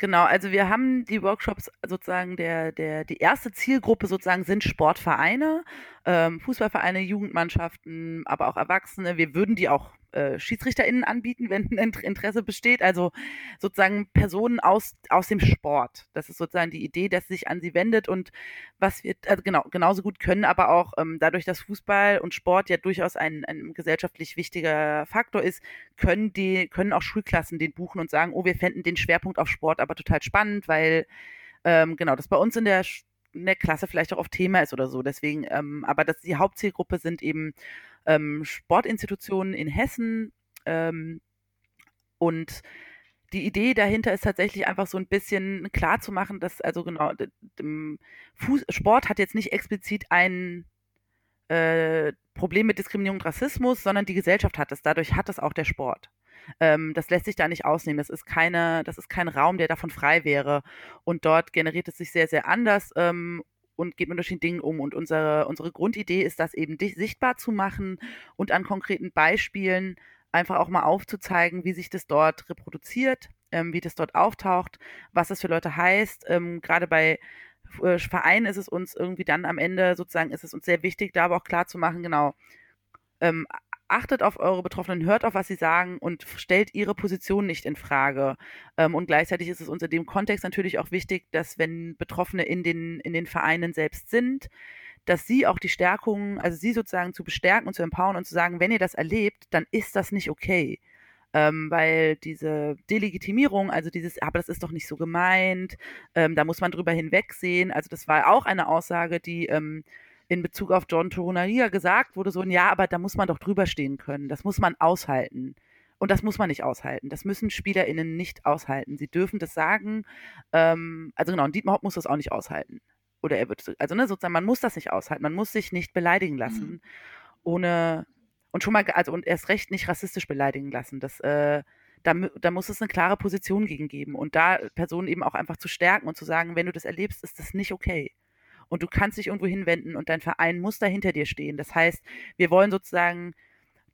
Genau, also wir haben die Workshops sozusagen, der, der, die erste Zielgruppe sozusagen sind Sportvereine, ähm, Fußballvereine, Jugendmannschaften, aber auch Erwachsene. Wir würden die auch äh, SchiedsrichterInnen anbieten, wenn ein Interesse besteht. Also sozusagen Personen aus, aus dem Sport. Das ist sozusagen die Idee, dass sich an sie wendet und was wir also genau, genauso gut können, aber auch ähm, dadurch, dass Fußball und Sport ja durchaus ein, ein gesellschaftlich wichtiger Faktor ist, können die, können auch Schulklassen den buchen und sagen, oh, wir fänden den Schwerpunkt auf Sport aber total spannend, weil ähm, genau, das bei uns in der in der Klasse vielleicht auch auf Thema ist oder so. Deswegen, ähm, aber dass die Hauptzielgruppe sind eben ähm, Sportinstitutionen in Hessen. Ähm, und die Idee dahinter ist tatsächlich einfach so ein bisschen klar zu machen, dass also genau, Fuß Sport hat jetzt nicht explizit ein äh, Problem mit Diskriminierung und Rassismus, sondern die Gesellschaft hat es. Dadurch hat es auch der Sport. Ähm, das lässt sich da nicht ausnehmen. Das ist keine, das ist kein Raum, der davon frei wäre. Und dort generiert es sich sehr, sehr anders. Ähm, und geht mit unterschiedlichen Dingen um. Und unsere, unsere Grundidee ist, das eben sichtbar zu machen und an konkreten Beispielen einfach auch mal aufzuzeigen, wie sich das dort reproduziert, ähm, wie das dort auftaucht, was das für Leute heißt. Ähm, Gerade bei äh, Vereinen ist es uns irgendwie dann am Ende sozusagen, ist es uns sehr wichtig, da aber auch klar zu machen, genau, ähm, achtet auf eure Betroffenen, hört auf, was sie sagen und stellt ihre Position nicht in Frage. Ähm, und gleichzeitig ist es unter dem Kontext natürlich auch wichtig, dass wenn Betroffene in den, in den Vereinen selbst sind, dass sie auch die Stärkung, also sie sozusagen zu bestärken und zu empowern und zu sagen, wenn ihr das erlebt, dann ist das nicht okay. Ähm, weil diese Delegitimierung, also dieses, aber das ist doch nicht so gemeint, ähm, da muss man drüber hinwegsehen. Also das war auch eine Aussage, die ähm, in Bezug auf John Torunariga gesagt wurde, so ein Ja, aber da muss man doch drüber stehen können. Das muss man aushalten. Und das muss man nicht aushalten. Das müssen SpielerInnen nicht aushalten. Sie dürfen das sagen. Ähm, also genau, und Dietmar Hopp muss das auch nicht aushalten. Oder er wird, also ne, sozusagen, man muss das nicht aushalten. Man muss sich nicht beleidigen lassen, mhm. ohne, und schon mal, also und erst recht nicht rassistisch beleidigen lassen. Das, äh, da, da muss es eine klare Position gegen geben und da Personen eben auch einfach zu stärken und zu sagen, wenn du das erlebst, ist das nicht okay. Und du kannst dich irgendwo hinwenden und dein Verein muss da hinter dir stehen. Das heißt, wir wollen sozusagen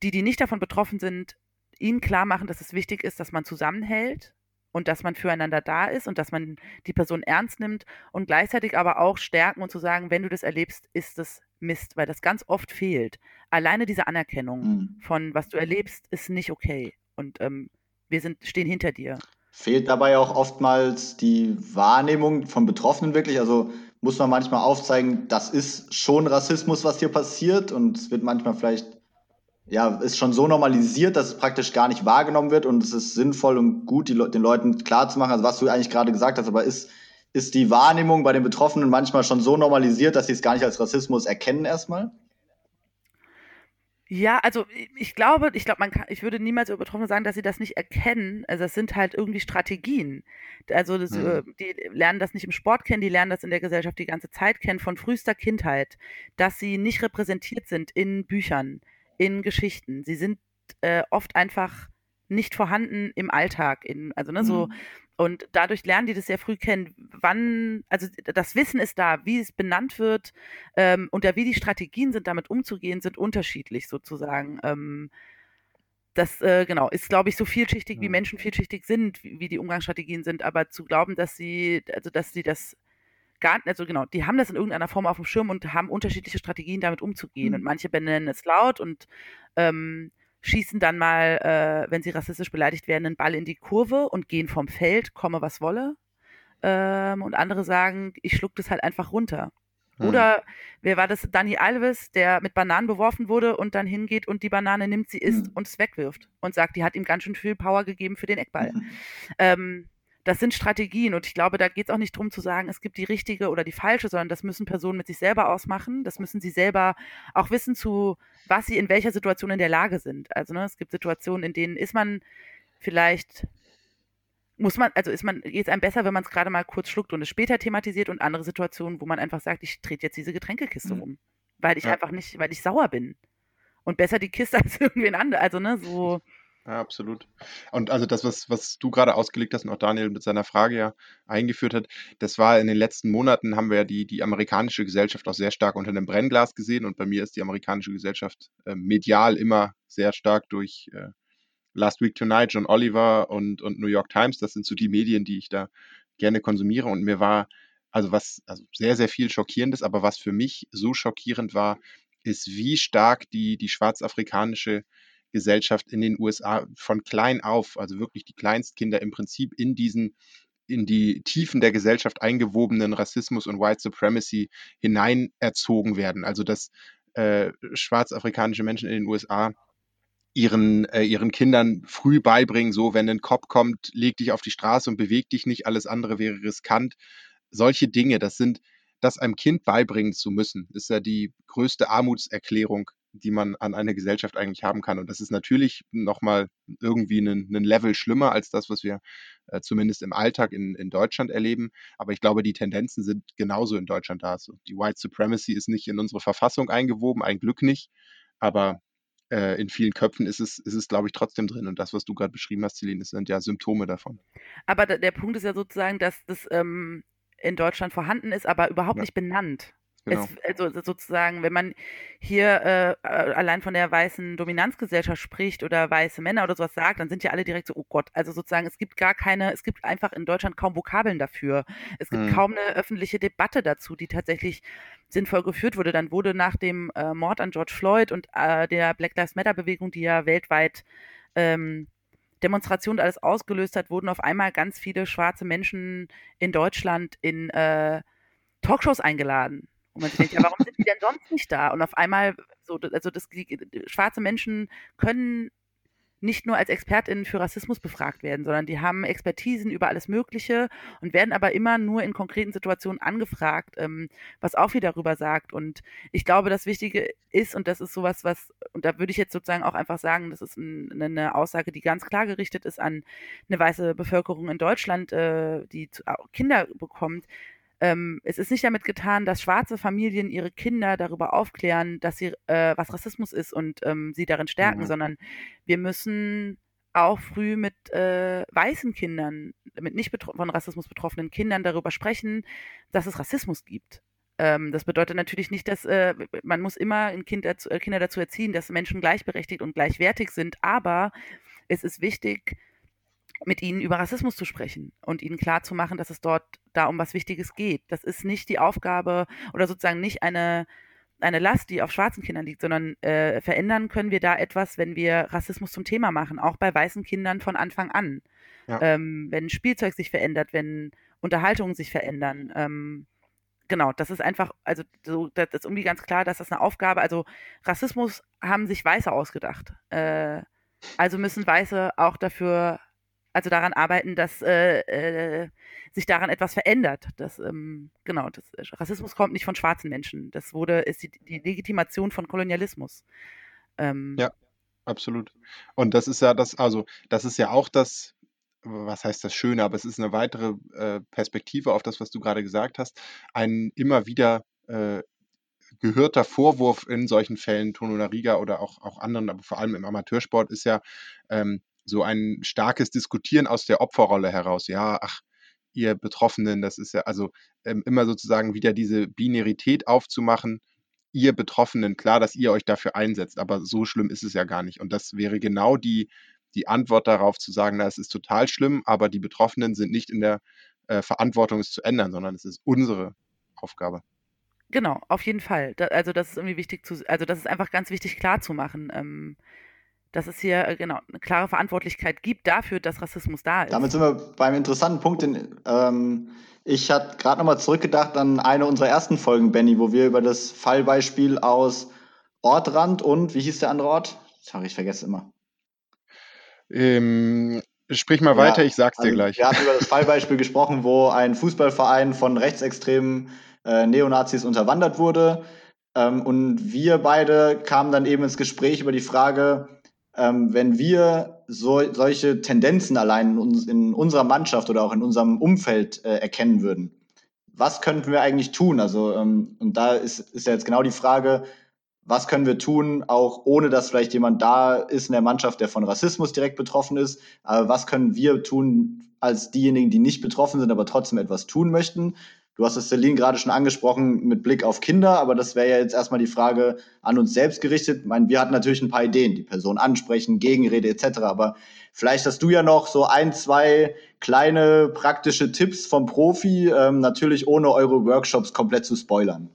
die, die nicht davon betroffen sind, ihnen klar machen, dass es wichtig ist, dass man zusammenhält und dass man füreinander da ist und dass man die Person ernst nimmt und gleichzeitig aber auch stärken und zu sagen, wenn du das erlebst, ist es Mist, weil das ganz oft fehlt. Alleine diese Anerkennung mhm. von was du erlebst, ist nicht okay. Und ähm, wir sind, stehen hinter dir. Fehlt dabei auch oftmals die Wahrnehmung von Betroffenen wirklich? Also muss man manchmal aufzeigen, das ist schon Rassismus, was hier passiert. Und es wird manchmal vielleicht, ja, ist schon so normalisiert, dass es praktisch gar nicht wahrgenommen wird. Und es ist sinnvoll und gut, die, den Leuten klarzumachen, also was du eigentlich gerade gesagt hast, aber ist, ist die Wahrnehmung bei den Betroffenen manchmal schon so normalisiert, dass sie es gar nicht als Rassismus erkennen erstmal? Ja, also ich glaube, ich glaube, man kann, ich würde niemals über Betroffene sagen, dass sie das nicht erkennen. Also es sind halt irgendwie Strategien. Also das, mhm. Äh, die lernen das nicht im Sport kennen, die lernen das in der Gesellschaft die ganze Zeit kennen, von frühester Kindheit, dass sie nicht repräsentiert sind in Büchern, in Geschichten. Sie sind äh, oft einfach nicht vorhanden im Alltag. In, also ne, so, mhm. Und dadurch lernen die das sehr früh kennen, wann, also das Wissen ist da, wie es benannt wird ähm, und ja, wie die Strategien sind, damit umzugehen, sind unterschiedlich sozusagen. Ähm, das, äh, genau, ist, glaube ich, so vielschichtig, wie Menschen vielschichtig sind, wie, wie, die Umgangsstrategien sind, aber zu glauben, dass sie, also dass sie das gar nicht, also genau, die haben das in irgendeiner Form auf dem Schirm und haben unterschiedliche Strategien, damit umzugehen. Mhm. Und manche benennen es laut und ähm, schießen dann mal, äh, wenn sie rassistisch beleidigt werden, einen Ball in die Kurve und gehen vom Feld, komme was wolle. Ähm, und andere sagen, ich schluck das halt einfach runter. Hm. Oder wer war das? Danny Alves, der mit Bananen beworfen wurde und dann hingeht und die Banane nimmt, sie isst hm. und es wegwirft und sagt, die hat ihm ganz schön viel Power gegeben für den Eckball. Hm. Ähm, das sind Strategien und ich glaube, da geht es auch nicht darum zu sagen, es gibt die richtige oder die falsche, sondern das müssen Personen mit sich selber ausmachen. Das müssen sie selber auch wissen, zu was sie in welcher Situation in der Lage sind. Also ne, es gibt Situationen, in denen ist man vielleicht muss man, also ist man, geht es einem besser, wenn man es gerade mal kurz schluckt und es später thematisiert und andere Situationen, wo man einfach sagt, ich trete jetzt diese Getränkekiste mhm. um, weil ich ja. einfach nicht, weil ich sauer bin. Und besser die Kiste als irgendwen anderen. Also, ne, so. Ja, absolut. Und also das, was, was du gerade ausgelegt hast und auch Daniel mit seiner Frage ja eingeführt hat, das war in den letzten Monaten, haben wir ja die, die amerikanische Gesellschaft auch sehr stark unter einem Brennglas gesehen und bei mir ist die amerikanische Gesellschaft äh, medial immer sehr stark durch äh, Last Week Tonight, John Oliver und, und New York Times, das sind so die Medien, die ich da gerne konsumiere und mir war also was, also sehr, sehr viel Schockierendes, aber was für mich so schockierend war, ist, wie stark die, die schwarzafrikanische Gesellschaft in den USA von klein auf, also wirklich die Kleinstkinder im Prinzip in diesen in die Tiefen der Gesellschaft eingewobenen Rassismus und White Supremacy hinein erzogen werden. Also dass äh, schwarzafrikanische Menschen in den USA ihren, äh, ihren Kindern früh beibringen, so wenn ein Cop kommt, leg dich auf die Straße und beweg dich nicht, alles andere wäre riskant. Solche Dinge, das sind, das einem Kind beibringen zu müssen, ist ja die größte Armutserklärung, die man an eine Gesellschaft eigentlich haben kann. Und das ist natürlich nochmal irgendwie ein, ein Level schlimmer als das, was wir äh, zumindest im Alltag in, in Deutschland erleben. Aber ich glaube, die Tendenzen sind genauso in Deutschland da. Also die White Supremacy ist nicht in unsere Verfassung eingewoben, ein Glück nicht. Aber äh, in vielen Köpfen ist es, ist es, glaube ich, trotzdem drin. Und das, was du gerade beschrieben hast, Celine, sind ja Symptome davon. Aber der Punkt ist ja sozusagen, dass das ähm, in Deutschland vorhanden ist, aber überhaupt ja. nicht benannt. Genau. Es, also sozusagen, wenn man hier äh, äh, allein von der weißen Dominanzgesellschaft spricht oder weiße Männer oder sowas sagt, dann sind ja alle direkt so, oh Gott, also sozusagen, es gibt gar keine, es gibt einfach in Deutschland kaum Vokabeln dafür. Es gibt hm. kaum eine öffentliche Debatte dazu, die tatsächlich sinnvoll geführt wurde. Dann wurde nach dem äh, Mord an George Floyd und äh, der Black Lives Matter Bewegung, die ja weltweit ähm, Demonstrationen alles ausgelöst hat, wurden auf einmal ganz viele schwarze Menschen in Deutschland in äh, Talkshows eingeladen. Und man sich denkt, ja, warum sind die denn sonst nicht da? Und auf einmal, so, also das, die, schwarze Menschen können nicht nur als ExpertInnen für Rassismus befragt werden, sondern die haben Expertisen über alles Mögliche und werden aber immer nur in konkreten Situationen angefragt, ähm, was auch wieder darüber sagt. Und ich glaube, das Wichtige ist, und das ist sowas, was, und da würde ich jetzt sozusagen auch einfach sagen, das ist ein, eine Aussage, die ganz klar gerichtet ist an eine weiße Bevölkerung in Deutschland, äh, die Kinder bekommt, ähm, es ist nicht damit getan, dass schwarze Familien ihre Kinder darüber aufklären, dass sie, äh, was Rassismus ist und ähm, sie darin stärken, mhm. sondern wir müssen auch früh mit äh, weißen Kindern, mit nicht von Rassismus betroffenen Kindern darüber sprechen, dass es Rassismus gibt. Ähm, das bedeutet natürlich nicht, dass äh, man muss immer ein kind dazu, äh, Kinder dazu erziehen, dass Menschen gleichberechtigt und gleichwertig sind, aber es ist wichtig, mit ihnen über Rassismus zu sprechen und ihnen klarzumachen, dass es dort da um was Wichtiges geht. Das ist nicht die Aufgabe oder sozusagen nicht eine, eine Last, die auf schwarzen Kindern liegt, sondern äh, verändern können wir da etwas, wenn wir Rassismus zum Thema machen, auch bei weißen Kindern von Anfang an. Ja. Ähm, wenn Spielzeug sich verändert, wenn Unterhaltungen sich verändern. Ähm, genau, das ist einfach, also so, das ist irgendwie ganz klar, dass das eine Aufgabe, also Rassismus haben sich Weiße ausgedacht. Äh, also müssen Weiße auch dafür, also daran arbeiten, dass äh, äh, sich daran etwas verändert. Das, ähm, genau, das, Rassismus kommt nicht von schwarzen Menschen. Das wurde, ist die, die Legitimation von Kolonialismus. Ähm, ja, absolut. Und das ist ja das, also das ist ja auch das, was heißt das Schöne, aber es ist eine weitere äh, Perspektive auf das, was du gerade gesagt hast. Ein immer wieder äh, gehörter Vorwurf in solchen Fällen, Tono Riga oder auch, auch anderen, aber vor allem im Amateursport, ist ja ähm, so ein starkes Diskutieren aus der Opferrolle heraus. Ja, ach, ihr Betroffenen, das ist ja also ähm, immer sozusagen wieder diese Binarität aufzumachen. Ihr Betroffenen, klar, dass ihr euch dafür einsetzt, aber so schlimm ist es ja gar nicht. Und das wäre genau die, die Antwort darauf zu sagen, na, es ist total schlimm, aber die Betroffenen sind nicht in der äh, Verantwortung, es zu ändern, sondern es ist unsere Aufgabe. Genau, auf jeden Fall. Da, also das ist irgendwie wichtig zu, also das ist einfach ganz wichtig klar zu machen, ähm, dass es hier äh, genau eine klare Verantwortlichkeit gibt dafür, dass Rassismus da ist. Damit sind wir beim interessanten Punkt. Den, ähm, ich hatte gerade nochmal zurückgedacht an eine unserer ersten Folgen, Benny, wo wir über das Fallbeispiel aus Ortrand und wie hieß der andere Ort? Sorry, ich vergesse immer. Ähm, sprich mal ja, weiter, ich sag's dir also gleich. Wir hatten über das Fallbeispiel gesprochen, wo ein Fußballverein von rechtsextremen äh, Neonazis unterwandert wurde. Ähm, und wir beide kamen dann eben ins Gespräch über die Frage, ähm, wenn wir so, solche Tendenzen allein in, uns, in, unserer Mannschaft oder auch in unserem Umfeld äh, erkennen würden, was könnten wir eigentlich tun? Also, ähm, und da ist, ist ja jetzt genau die Frage, was können wir tun, auch ohne dass vielleicht jemand da ist in der Mannschaft, der von Rassismus direkt betroffen ist. Aber was können wir tun als diejenigen, die nicht betroffen sind, aber trotzdem etwas tun möchten? Du hast es Celine gerade schon angesprochen mit Blick auf Kinder, aber das wäre ja jetzt erstmal die Frage an uns selbst gerichtet. Ich meine, wir hatten natürlich ein paar Ideen, die Person ansprechen, Gegenrede etc. Aber vielleicht hast du ja noch so ein, zwei kleine praktische Tipps vom Profi, ähm, natürlich ohne eure Workshops komplett zu spoilern.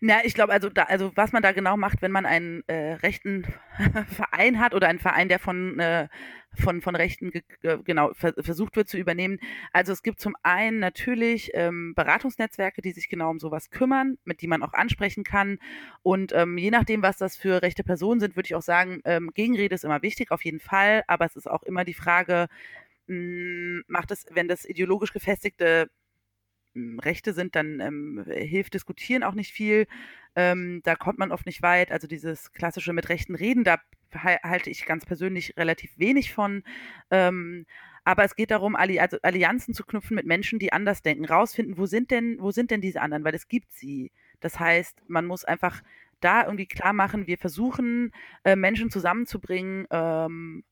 Na, ich glaube, also, da, also was man da genau macht, wenn man einen äh, rechten Verein hat oder einen Verein, der von, äh, von, von Rechten äh, genau ver versucht wird zu übernehmen. Also es gibt zum einen natürlich ähm, Beratungsnetzwerke, die sich genau um sowas kümmern, mit die man auch ansprechen kann. Und ähm, je nachdem, was das für rechte Personen sind, würde ich auch sagen, ähm, Gegenrede ist immer wichtig, auf jeden Fall. Aber es ist auch immer die Frage, hm, macht es, wenn das ideologisch gefestigte Rechte sind, dann ähm, hilft Diskutieren auch nicht viel. Ähm, da kommt man oft nicht weit. Also dieses klassische mit Rechten reden, da halte ich ganz persönlich relativ wenig von. Ähm, aber es geht darum, Alli also Allianzen zu knüpfen mit Menschen, die anders denken, rausfinden, wo sind denn, wo sind denn diese anderen, weil es gibt sie. Das heißt, man muss einfach da irgendwie klar machen, wir versuchen, äh, Menschen zusammenzubringen, ähm,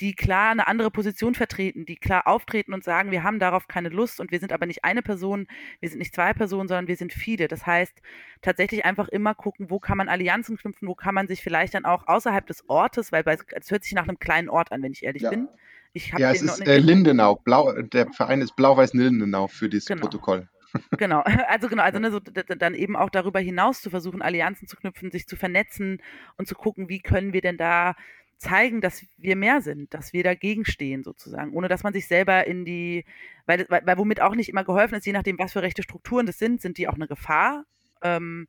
die klar eine andere Position vertreten, die klar auftreten und sagen, wir haben darauf keine Lust und wir sind aber nicht eine Person, wir sind nicht zwei Personen, sondern wir sind viele. Das heißt, tatsächlich einfach immer gucken, wo kann man Allianzen knüpfen, wo kann man sich vielleicht dann auch außerhalb des Ortes, weil es hört sich nach einem kleinen Ort an, wenn ich ehrlich ja. bin. Ich ja, es ist äh, Lindenau. Blau, der Verein ist Blau-Weiß-Lindenau für dieses genau. Protokoll. Genau, also genau, also ne, so, dann eben auch darüber hinaus zu versuchen, Allianzen zu knüpfen, sich zu vernetzen und zu gucken, wie können wir denn da zeigen, dass wir mehr sind, dass wir dagegen stehen sozusagen, ohne dass man sich selber in die, weil, weil, weil womit auch nicht immer geholfen ist, je nachdem, was für rechte Strukturen das sind, sind die auch eine Gefahr. Ähm,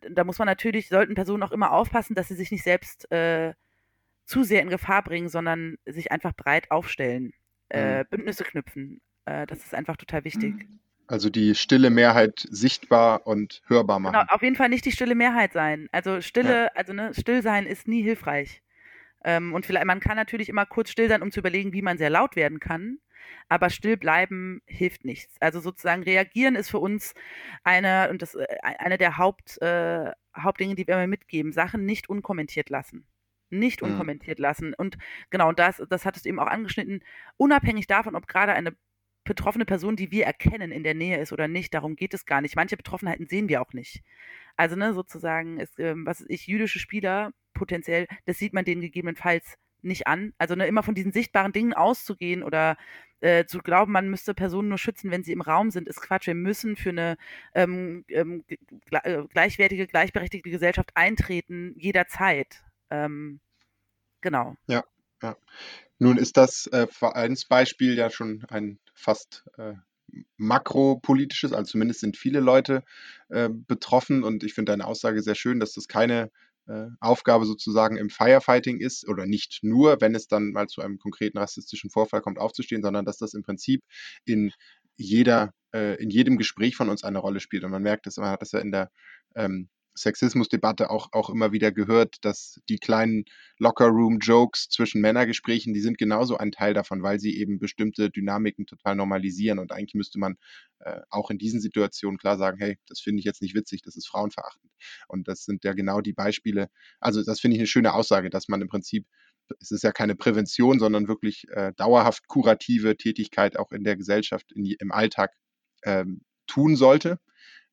da muss man natürlich, sollten Personen auch immer aufpassen, dass sie sich nicht selbst äh, zu sehr in Gefahr bringen, sondern sich einfach breit aufstellen, äh, mhm. Bündnisse knüpfen. Äh, das ist einfach total wichtig. Also die stille Mehrheit sichtbar und hörbar genau, machen. Genau, auf jeden Fall nicht die stille Mehrheit sein. Also Stille, ja. also ne, still sein ist nie hilfreich. Ähm, und vielleicht, man kann natürlich immer kurz still sein, um zu überlegen, wie man sehr laut werden kann. Aber still bleiben hilft nichts. Also sozusagen reagieren ist für uns eine, und das, äh, eine der Haupt, äh, Hauptdinge, die wir immer mitgeben. Sachen nicht unkommentiert lassen. nicht Mhm. unkommentiert lassen. Und genau das, das hattest du eben auch angeschnitten, unabhängig davon, ob gerade eine betroffene Person, die wir erkennen, in der Nähe ist oder nicht, darum geht es gar nicht. Manche Betroffenheiten sehen wir auch nicht. Also, ne, sozusagen, ist, ähm, was weiß ich, jüdische Spieler potenziell, das sieht man denen gegebenenfalls nicht an. Also ne, immer von diesen sichtbaren Dingen auszugehen oder äh, zu glauben, man müsste Personen nur schützen, wenn sie im Raum sind, ist Quatsch. Wir müssen für eine ähm, ähm, äh, gleichwertige, gleichberechtigte Gesellschaft eintreten, jederzeit. Ähm, genau. Ja, ja. Nun ist das äh, Vereinsbeispiel ja schon ein fast äh, makropolitisches, also zumindest sind viele Leute äh, betroffen und ich finde deine Aussage sehr schön, dass das keine Aufgabe sozusagen im Firefighting ist oder nicht nur, wenn es dann mal zu einem konkreten rassistischen Vorfall kommt, aufzustehen, sondern dass das im Prinzip in jeder, äh, in jedem Gespräch von uns eine Rolle spielt. Und man merkt es, man hat das ja in der ähm, Sexismusdebatte auch, auch immer wieder gehört, dass die kleinen Locker-Room-Jokes zwischen Männergesprächen, die sind genauso ein Teil davon, weil sie eben bestimmte Dynamiken total normalisieren. Und eigentlich müsste man äh, auch in diesen Situationen klar sagen, hey, das finde ich jetzt nicht witzig, das ist frauenverachtend. Und das sind ja genau die Beispiele. Also das finde ich eine schöne Aussage, dass man im Prinzip, es ist ja keine Prävention, sondern wirklich äh, dauerhaft kurative Tätigkeit auch in der Gesellschaft, in, im Alltag ähm, tun sollte.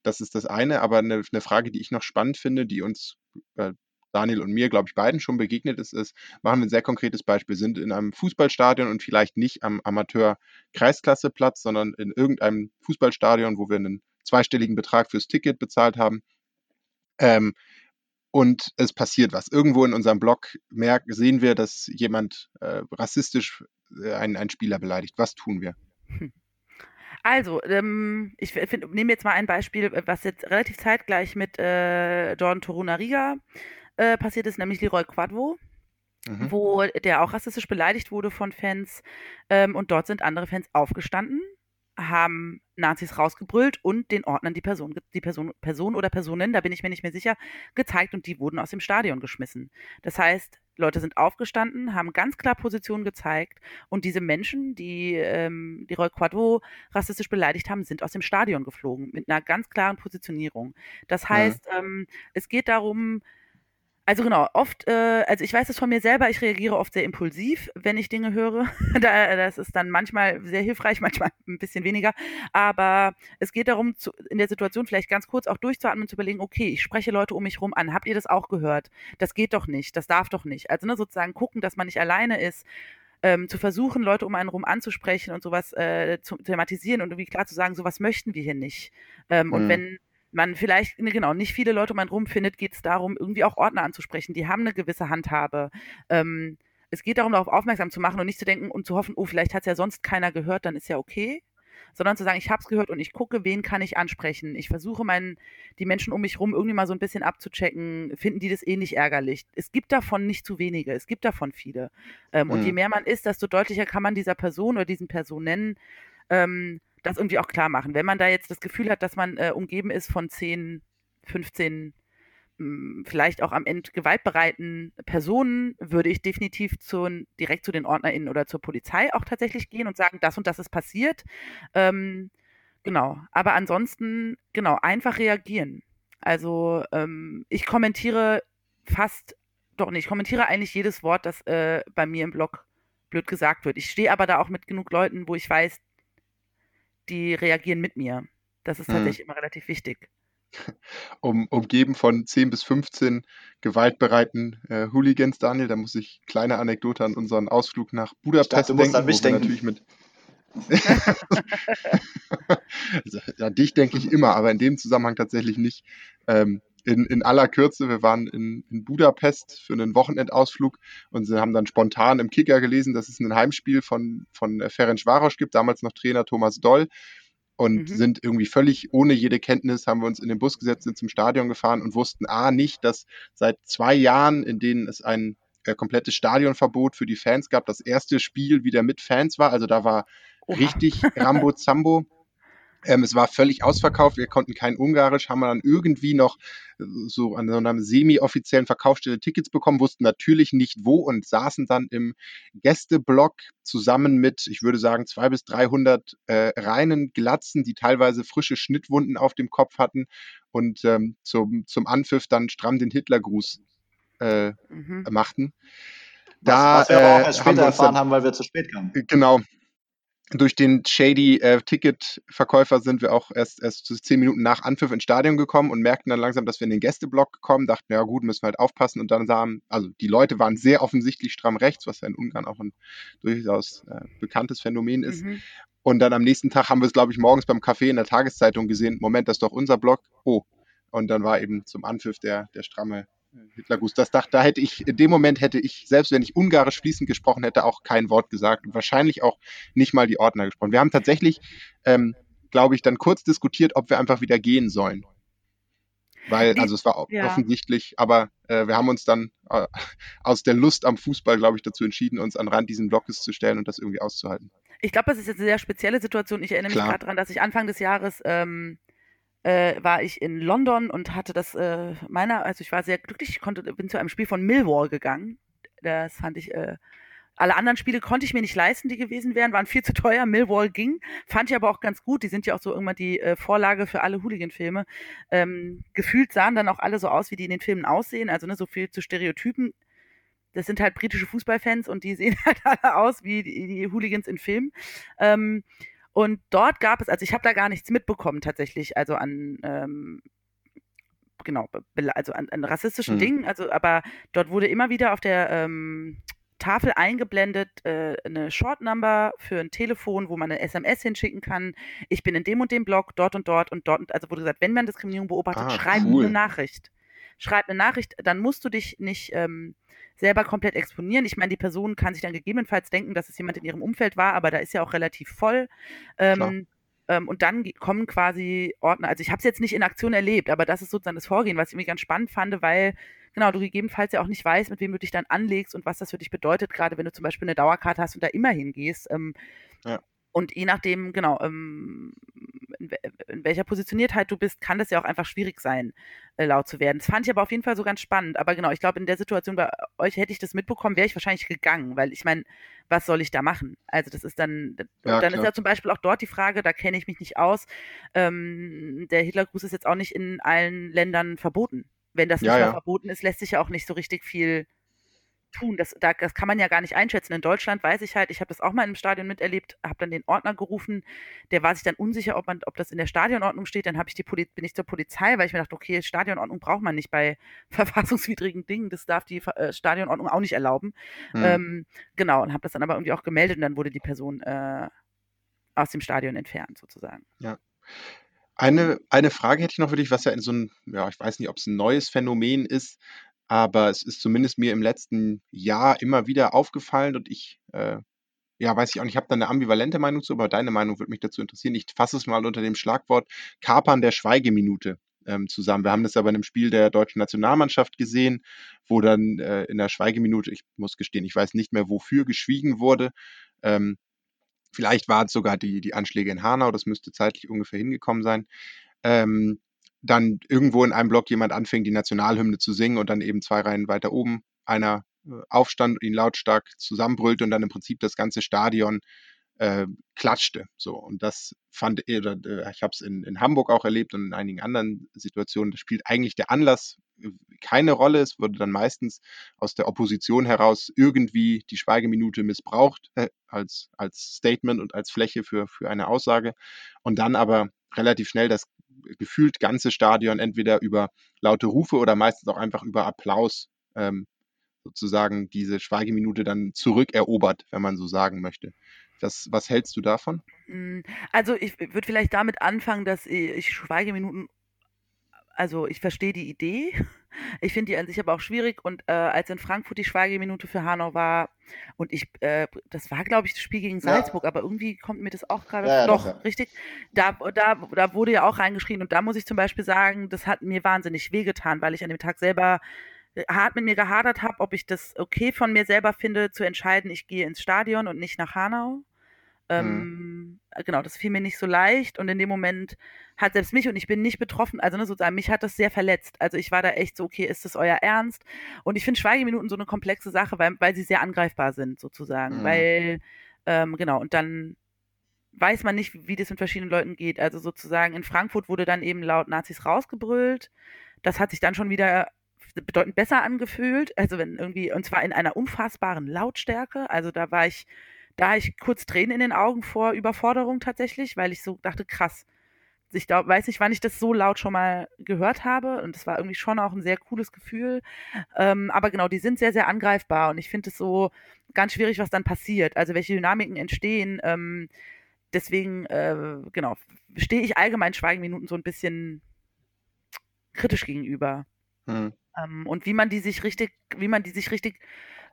Das ist das eine, aber eine, eine Frage, die ich noch spannend finde, die uns äh, Daniel und mir, glaube ich, beiden schon begegnet ist, ist, machen wir ein sehr konkretes Beispiel, sind in einem Fußballstadion und vielleicht nicht am Amateur-Kreisklasseplatz, sondern in irgendeinem Fußballstadion, wo wir einen zweistelligen Betrag fürs Ticket bezahlt haben. Ähm, und es passiert was. Irgendwo in unserem Blog merk, sehen wir, dass jemand äh, rassistisch äh, einen, einen Spieler beleidigt. Was tun wir? Hm. Also, ähm, ich nehme jetzt mal ein Beispiel, was jetzt relativ zeitgleich mit äh, Jordan Torunariga äh, passiert ist, nämlich Leroy Quadvo, mhm. wo der auch rassistisch beleidigt wurde von Fans. Ähm, und dort sind andere Fans aufgestanden, haben Nazis rausgebrüllt und den Ordnern die Person, die Person, Person oder Personen, da bin ich mir nicht mehr sicher, gezeigt und die wurden aus dem Stadion geschmissen. Das heißt, Leute sind aufgestanden, haben ganz klar Positionen gezeigt und diese Menschen, die ähm, die Roy Quadro rassistisch beleidigt haben, sind aus dem Stadion geflogen mit einer ganz klaren Positionierung. Das heißt, ja. ähm, es geht darum, also genau, oft, äh, also ich weiß das von mir selber, ich reagiere oft sehr impulsiv, wenn ich Dinge höre. da, das ist dann manchmal sehr hilfreich, manchmal ein bisschen weniger. Aber es geht darum, zu, in der Situation vielleicht ganz kurz auch durchzuatmen und zu überlegen, okay, ich spreche Leute um mich rum an. Habt ihr das auch gehört? Das geht doch nicht, das darf doch nicht. Also ne, sozusagen gucken, dass man nicht alleine ist. Ähm, zu versuchen, Leute um einen rum anzusprechen und sowas äh, zu thematisieren und irgendwie klar zu sagen, sowas möchten wir hier nicht. Ähm, mhm. Und wenn man vielleicht, ne, genau, nicht viele Leute um einen rum findet, geht es darum, irgendwie auch Ordner anzusprechen. Die haben eine gewisse Handhabe. Ähm, es geht darum, darauf aufmerksam zu machen und nicht zu denken und zu hoffen, oh, vielleicht hat es ja sonst keiner gehört, dann ist ja okay. Sondern zu sagen, ich habe es gehört und ich gucke, wen kann ich ansprechen. Ich versuche meinen, die Menschen um mich rum irgendwie mal so ein bisschen abzuchecken, finden die das eh nicht ärgerlich. Es gibt davon nicht zu wenige, es gibt davon viele. Ähm, mhm. Und je mehr man ist, desto deutlicher kann man dieser Person oder diesen Personen ähm, das irgendwie auch klar machen. Wenn man da jetzt das Gefühl hat, dass man äh, umgeben ist von 10, 15, mh, vielleicht auch am Ende gewaltbereiten Personen, würde ich definitiv zu, direkt zu den OrdnerInnen oder zur Polizei auch tatsächlich gehen und sagen, das und das ist passiert. Ähm, genau. Aber ansonsten, genau, einfach reagieren. Also ähm, ich kommentiere fast, doch nicht, ich kommentiere eigentlich jedes Wort, das äh, bei mir im Blog blöd gesagt wird. Ich stehe aber da auch mit genug Leuten, wo ich weiß, die reagieren mit mir. Das ist mhm. tatsächlich hm. immer relativ wichtig. Um, umgeben von 10 bis 15 gewaltbereiten äh, Hooligans, Daniel, da muss ich kleine Anekdote an unseren Ausflug nach Budapest dachte, denken. An mich denken. Natürlich mit also, ja, dich denke ich immer, aber in dem Zusammenhang tatsächlich nicht. Ähm, in, in aller Kürze, wir waren in, in Budapest für einen Wochenendausflug und sie haben dann spontan im Kicker gelesen, dass es ein Heimspiel von, von Ferencvaros gibt, damals noch Trainer Thomas Doll und mhm. sind irgendwie völlig ohne jede Kenntnis, haben wir uns in den Bus gesetzt, sind zum Stadion gefahren und wussten A nicht, dass seit zwei Jahren, in denen es ein äh, komplettes Stadionverbot für die Fans gab, das erste Spiel wieder mit Fans war. Also da war Oha. richtig Rambo Zambo. Ähm, es war völlig ausverkauft, wir konnten kein Ungarisch, haben wir dann irgendwie noch äh, so an so einer semi-offiziellen Verkaufsstelle Tickets bekommen, wussten natürlich nicht wo und saßen dann im Gästeblock zusammen mit, ich würde sagen, zwei bis 300 äh, reinen Glatzen, die teilweise frische Schnittwunden auf dem Kopf hatten und ähm, zum, zum Anpfiff dann stramm den Hitlergruß äh, mhm. machten. Da, was, was wir aber auch erst später erfahren haben, weil wir zu spät kamen. Genau, durch den shady äh, Ticketverkäufer sind wir auch erst, erst zehn Minuten nach Anpfiff ins Stadion gekommen und merkten dann langsam, dass wir in den Gästeblock kommen, dachten, ja gut, müssen wir halt aufpassen und dann sahen, also die Leute waren sehr offensichtlich stramm rechts, was ja in Ungarn auch ein durchaus äh, bekanntes Phänomen ist. Mhm. Und dann am nächsten Tag haben wir es, glaube ich, morgens beim Café in der Tageszeitung gesehen, Moment, das ist doch unser Block. Oh. Und dann war eben zum Anpfiff der, der stramme Hitlergruß. Das dachte, da hätte ich, in dem Moment hätte ich, selbst wenn ich ungarisch fließend gesprochen hätte, auch kein Wort gesagt und wahrscheinlich auch nicht mal die Ordner gesprochen. Wir haben tatsächlich, ähm, glaube ich, dann kurz diskutiert, ob wir einfach wieder gehen sollen. Weil, also es war ja. offensichtlich, aber äh, wir haben uns dann äh, aus der Lust am Fußball, glaube ich, dazu entschieden, uns an Rand diesen Blockes zu stellen und das irgendwie auszuhalten. Ich glaube, das ist jetzt eine sehr spezielle Situation. Ich erinnere Klar. mich gerade daran, dass ich Anfang des Jahres ähm, äh, war ich in London und hatte das äh, meiner, also ich war sehr glücklich, ich konnte, bin zu einem Spiel von Millwall gegangen. Das fand ich, äh, alle anderen Spiele konnte ich mir nicht leisten, die gewesen wären, waren viel zu teuer. Millwall ging, fand ich aber auch ganz gut. Die sind ja auch so irgendwann die äh, Vorlage für alle Hooligan-Filme. Ähm, gefühlt sahen dann auch alle so aus, wie die in den Filmen aussehen, also ne, so viel zu Stereotypen. Das sind halt britische Fußballfans und die sehen halt alle aus wie die, die Hooligans in Filmen. Ähm, und dort gab es, also ich habe da gar nichts mitbekommen tatsächlich, also an ähm, genau, also an, an rassistischen mhm. Dingen, also aber dort wurde immer wieder auf der ähm, Tafel eingeblendet äh, eine Short Number für ein Telefon, wo man eine SMS hinschicken kann. Ich bin in dem und dem Blog, dort und dort und dort. Also wurde gesagt, wenn man Diskriminierung beobachtet, ah, schreib cool. eine Nachricht. Schreib eine Nachricht, dann musst du dich nicht ähm, selber komplett exponieren. Ich meine, die Person kann sich dann gegebenenfalls denken, dass es jemand in ihrem Umfeld war, aber da ist ja auch relativ voll. Ähm, ähm, und dann kommen quasi Ordner. Also ich habe es jetzt nicht in Aktion erlebt, aber das ist sozusagen das Vorgehen, was ich irgendwie ganz spannend fand, weil genau du gegebenenfalls ja auch nicht weißt, mit wem du dich dann anlegst und was das für dich bedeutet, gerade wenn du zum Beispiel eine Dauerkarte hast und da immer hingehst. Ähm, ja. Und je nachdem, genau, ähm, in, in, welcher Positioniertheit du bist, kann das ja auch einfach schwierig sein, äh, laut zu werden. Das fand ich aber auf jeden Fall so ganz spannend. Aber genau, ich glaube, in der Situation bei euch hätte ich das mitbekommen, wäre ich wahrscheinlich gegangen, weil ich meine, was soll ich da machen? Also das ist dann, ja, dann klar. ist ja zum Beispiel auch dort die Frage, da kenne ich mich nicht aus, ähm, der Hitlergruß ist jetzt auch nicht in allen Ländern verboten. Wenn das nicht ja, ja. verboten ist, lässt sich ja auch nicht so richtig viel tun. Das, da, das kann man ja gar nicht einschätzen. In Deutschland weiß ich halt, ich habe das auch mal im Stadion miterlebt, habe dann den Ordner gerufen, der war sich dann unsicher, ob, man, ob das in der Stadionordnung steht. Dann ich die Poli bin ich zur Polizei, weil ich mir dachte, okay, Stadionordnung braucht man nicht bei verfassungswidrigen Dingen. Das darf die äh, Stadionordnung auch nicht erlauben. Mhm. Ähm, genau, und habe das dann aber irgendwie auch gemeldet und dann wurde die Person äh, aus dem Stadion entfernt, sozusagen. Ja. Eine, eine Frage hätte ich noch für dich, was ja in so ein, ja, ich weiß nicht, ob es ein neues Phänomen ist, aber es ist zumindest mir im letzten Jahr immer wieder aufgefallen und ich, äh, ja, weiß ich auch nicht, ich habe da eine ambivalente Meinung zu, aber deine Meinung würde mich dazu interessieren. Ich fasse es mal unter dem Schlagwort Kapern der Schweigeminute ähm, zusammen. Wir haben das ja bei einem Spiel der deutschen Nationalmannschaft gesehen, wo dann äh, in der Schweigeminute, ich muss gestehen, ich weiß nicht mehr, wofür geschwiegen wurde. Ähm, vielleicht waren es sogar die, die Anschläge in Hanau, das müsste zeitlich ungefähr hingekommen sein. Ähm, dann irgendwo in einem Block jemand anfing, die Nationalhymne zu singen und dann eben zwei Reihen weiter oben einer äh, aufstand und ihn lautstark zusammenbrüllte und dann im Prinzip das ganze Stadion äh, klatschte. So und das fand ich, ich habe es in, in Hamburg auch erlebt und in einigen anderen Situationen. Da spielt eigentlich der Anlass äh, keine Rolle. Es wurde dann meistens aus der Opposition heraus irgendwie die Schweigeminute missbraucht äh, als als Statement und als Fläche für für eine Aussage und dann aber relativ schnell das gefühlt ganze Stadion entweder über laute Rufe oder meistens auch einfach über Applaus ähm, sozusagen diese Schweigeminute dann zurückerobert, wenn man so sagen möchte. Das, was hältst du davon? Hm, also ich würde vielleicht damit anfangen, dass ich Schweigeminuten also ich verstehe die Idee. Ich finde die an sich aber auch schwierig. Und äh, als in Frankfurt die Schweigeminute für Hanau war, und ich, äh, das war, glaube ich, das Spiel gegen Salzburg, ja. aber irgendwie kommt mir das auch gerade ja, ja, doch, doch richtig. Da, da, da wurde ja auch reingeschrien. Und da muss ich zum Beispiel sagen, das hat mir wahnsinnig wehgetan, weil ich an dem Tag selber äh, hart mit mir gehadert habe, ob ich das okay von mir selber finde, zu entscheiden, ich gehe ins Stadion und nicht nach Hanau. Mhm. Ähm, mhm. Genau, das fiel mir nicht so leicht und in dem Moment hat selbst mich und ich bin nicht betroffen, also ne, sozusagen, mich hat das sehr verletzt. Also ich war da echt so, okay, ist das euer Ernst? Und ich finde Schweigeminuten so eine komplexe Sache, weil, weil sie sehr angreifbar sind, sozusagen. Mhm. Weil, ähm, genau, und dann weiß man nicht, wie das mit verschiedenen Leuten geht. Also sozusagen in Frankfurt wurde dann eben laut Nazis rausgebrüllt. Das hat sich dann schon wieder bedeutend besser angefühlt. Also wenn irgendwie, und zwar in einer unfassbaren Lautstärke. Also da war ich, da ich kurz Tränen in den Augen vor Überforderung tatsächlich, weil ich so dachte, krass. Ich glaub, weiß nicht, wann ich das so laut schon mal gehört habe. Und das war irgendwie schon auch ein sehr cooles Gefühl. Ähm, aber genau, die sind sehr, sehr angreifbar. Und ich finde es so ganz schwierig, was dann passiert. Also welche Dynamiken entstehen. Ähm, deswegen, äh, genau, stehe ich allgemein Schweigeminuten so ein bisschen kritisch gegenüber. Hm. Ähm, und wie man die sich richtig, wie man die sich richtig,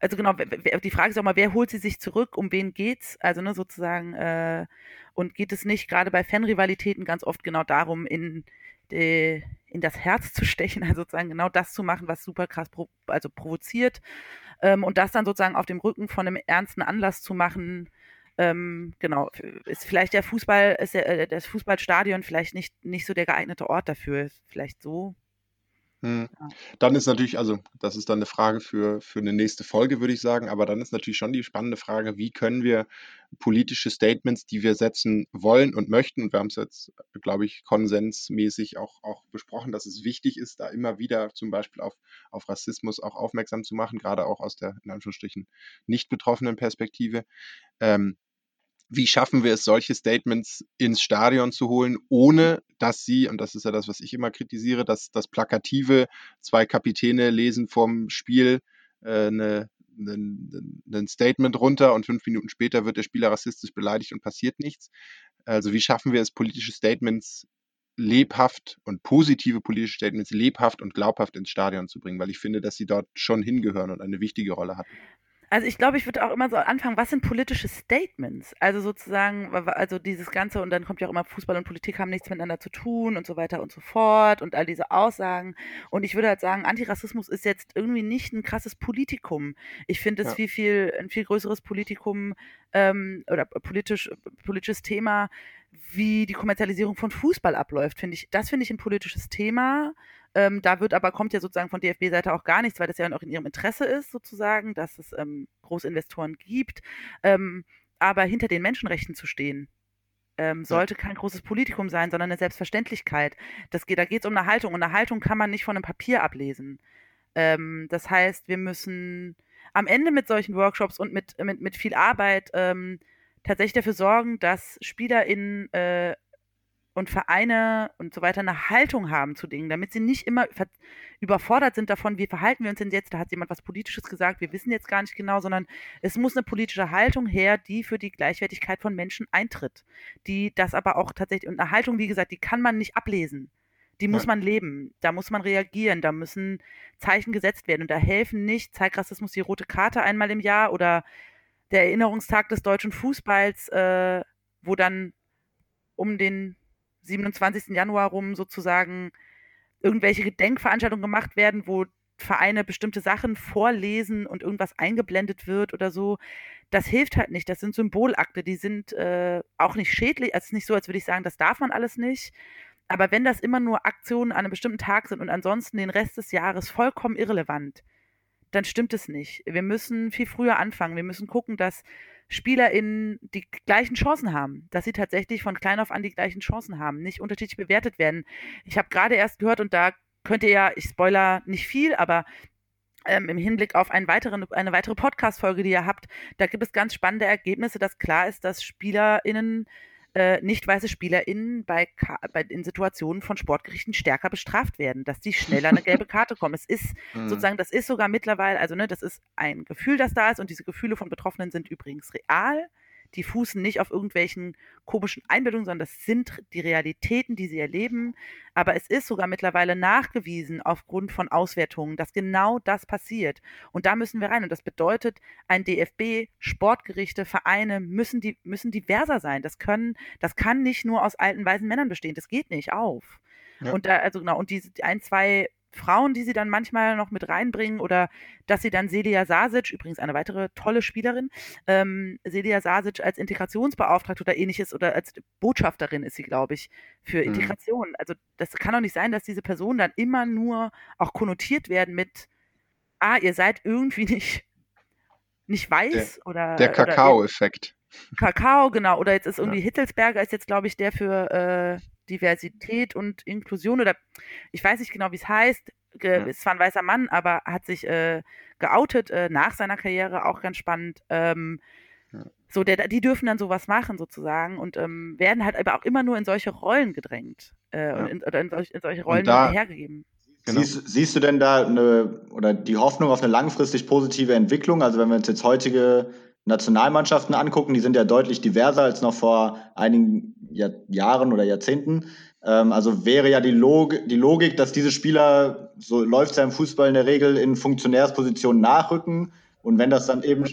also genau, die Frage ist auch mal, wer holt sie sich zurück, um wen geht's? Also ne, sozusagen, äh, und geht es nicht gerade bei Fanrivalitäten ganz oft genau darum, in, de, in das Herz zu stechen, also sozusagen genau das zu machen, was super krass pro, also provoziert ähm, und das dann sozusagen auf dem Rücken von einem ernsten Anlass zu machen, ähm, genau, ist vielleicht der Fußball, ist der, äh, das Fußballstadion vielleicht nicht, nicht so der geeignete Ort dafür. Vielleicht so. Hm. Dann ist natürlich, also das ist dann eine Frage für, für eine nächste Folge, würde ich sagen, aber dann ist natürlich schon die spannende Frage, wie können wir politische Statements, die wir setzen wollen und möchten, und wir haben es jetzt, glaube ich, konsensmäßig auch, auch besprochen, dass es wichtig ist, da immer wieder zum Beispiel auf, auf Rassismus auch aufmerksam zu machen, gerade auch aus der, in Anführungsstrichen, nicht betroffenen Perspektive. Ähm, wie schaffen wir es, solche Statements ins Stadion zu holen, ohne dass sie, und das ist ja das, was ich immer kritisiere, dass das Plakative, zwei Kapitäne lesen vom Spiel äh, eine, ein, ein Statement runter und fünf Minuten später wird der Spieler rassistisch beleidigt und passiert nichts. Also wie schaffen wir es, politische Statements lebhaft und positive politische Statements lebhaft und glaubhaft ins Stadion zu bringen, weil ich finde, dass sie dort schon hingehören und eine wichtige Rolle hatten. Also ich glaube, ich würde auch immer so anfangen, was sind politische Statements? Also sozusagen, also dieses Ganze, und dann kommt ja auch immer, Fußball und Politik haben nichts miteinander zu tun und so weiter und so fort und all diese Aussagen. Und ich würde halt sagen, Antirassismus ist jetzt irgendwie nicht ein krasses Politikum. Ich finde es ja. viel, viel, ein viel größeres Politikum ähm, oder politisch, politisches Thema, wie die Kommerzialisierung von Fußball abläuft, finde ich, das finde ich ein politisches Thema. Ähm, da wird aber, kommt ja sozusagen von DFB-Seite auch gar nichts, weil das ja auch in ihrem Interesse ist, sozusagen, dass es ähm, Großinvestoren gibt. Ähm, aber hinter den Menschenrechten zu stehen, ähm, sollte kein großes Politikum sein, sondern eine Selbstverständlichkeit. Das geht, da geht es um eine Haltung und eine Haltung kann man nicht von einem Papier ablesen. Ähm, das heißt, wir müssen am Ende mit solchen Workshops und mit, mit, mit viel Arbeit ähm, tatsächlich dafür sorgen, dass SpielerInnen äh, und Vereine und so weiter eine Haltung haben zu Dingen, damit sie nicht immer überfordert sind davon, wie verhalten wir uns denn jetzt, da hat jemand was Politisches gesagt, wir wissen jetzt gar nicht genau, sondern es muss eine politische Haltung her, die für die Gleichwertigkeit von Menschen eintritt. Die das aber auch tatsächlich, und eine Haltung, wie gesagt, die kann man nicht ablesen. Die muss man leben, da muss man reagieren, da müssen Zeichen gesetzt werden und da helfen nicht, zeig Rassismus die rote Karte einmal im Jahr oder der Erinnerungstag des deutschen Fußballs, äh, wo dann um den 27. Januar rum sozusagen irgendwelche Gedenkveranstaltungen gemacht werden, wo Vereine bestimmte Sachen vorlesen und irgendwas eingeblendet wird oder so. Das hilft halt nicht. Das sind Symbolakte, die sind äh, auch nicht schädlich. Also es ist nicht so, als würde ich sagen, das darf man alles nicht. Aber wenn das immer nur Aktionen an einem bestimmten Tag sind und ansonsten den Rest des Jahres vollkommen irrelevant, dann stimmt es nicht. Wir müssen viel früher anfangen. Wir müssen gucken, dass SpielerInnen die gleichen Chancen haben, dass sie tatsächlich von klein auf an die gleichen Chancen haben, nicht unterschiedlich bewertet werden. Ich habe gerade erst gehört und da könnt ihr ja, ich spoiler nicht viel, aber ähm, im Hinblick auf einen weiteren, eine weitere Podcast-Folge, die ihr habt, da gibt es ganz spannende Ergebnisse, dass klar ist, dass SpielerInnen nicht weiße SpielerInnen bei, bei, in Situationen von Sportgerichten stärker bestraft werden, dass die schneller eine gelbe Karte kommen. Es ist mhm. sozusagen, das ist sogar mittlerweile, also ne, das ist ein Gefühl, das da ist und diese Gefühle von Betroffenen sind übrigens real die fußen nicht auf irgendwelchen komischen Einbildungen, sondern das sind die Realitäten, die sie erleben. Aber es ist sogar mittlerweile nachgewiesen aufgrund von Auswertungen, dass genau das passiert. Und da müssen wir rein. Und das bedeutet, ein DFB, Sportgerichte, Vereine müssen, die, müssen diverser sein. Das können, das kann nicht nur aus alten weißen Männern bestehen. Das geht nicht auf. Ja. Und da, also genau, und diese ein, zwei Frauen, die sie dann manchmal noch mit reinbringen oder dass sie dann Celia Sasic, übrigens eine weitere tolle Spielerin, ähm, Celia Sasic als Integrationsbeauftragte oder ähnliches oder als Botschafterin ist sie, glaube ich, für mhm. Integration. Also das kann doch nicht sein, dass diese Personen dann immer nur auch konnotiert werden mit, ah, ihr seid irgendwie nicht, nicht weiß der, oder. Der Kakao-Effekt. Kakao, genau. Oder jetzt ist irgendwie ja. Hittelsberger ist jetzt, glaube ich, der für äh, Diversität und Inklusion oder ich weiß nicht genau, wie es heißt. ja. ist zwar ein weißer Mann, aber hat sich äh, geoutet äh, nach seiner Karriere, auch ganz spannend. Ähm, ja. So, der, die dürfen dann sowas machen sozusagen und ähm, werden halt aber auch immer nur in solche Rollen gedrängt äh, ja. in, oder in, solch, in solche Rollen da, hergegeben. Genau. Siehst, siehst, du denn da eine oder die Hoffnung auf eine langfristig positive Entwicklung? Also wenn wir uns jetzt heutige Nationalmannschaften angucken, die sind ja deutlich diverser als noch vor einigen Jahr, Jahren oder Jahrzehnten. Ähm, also wäre ja die, Log die Logik, dass diese Spieler, so läuft es ja im Fußball in der Regel, in Funktionärspositionen nachrücken. Und wenn das dann eben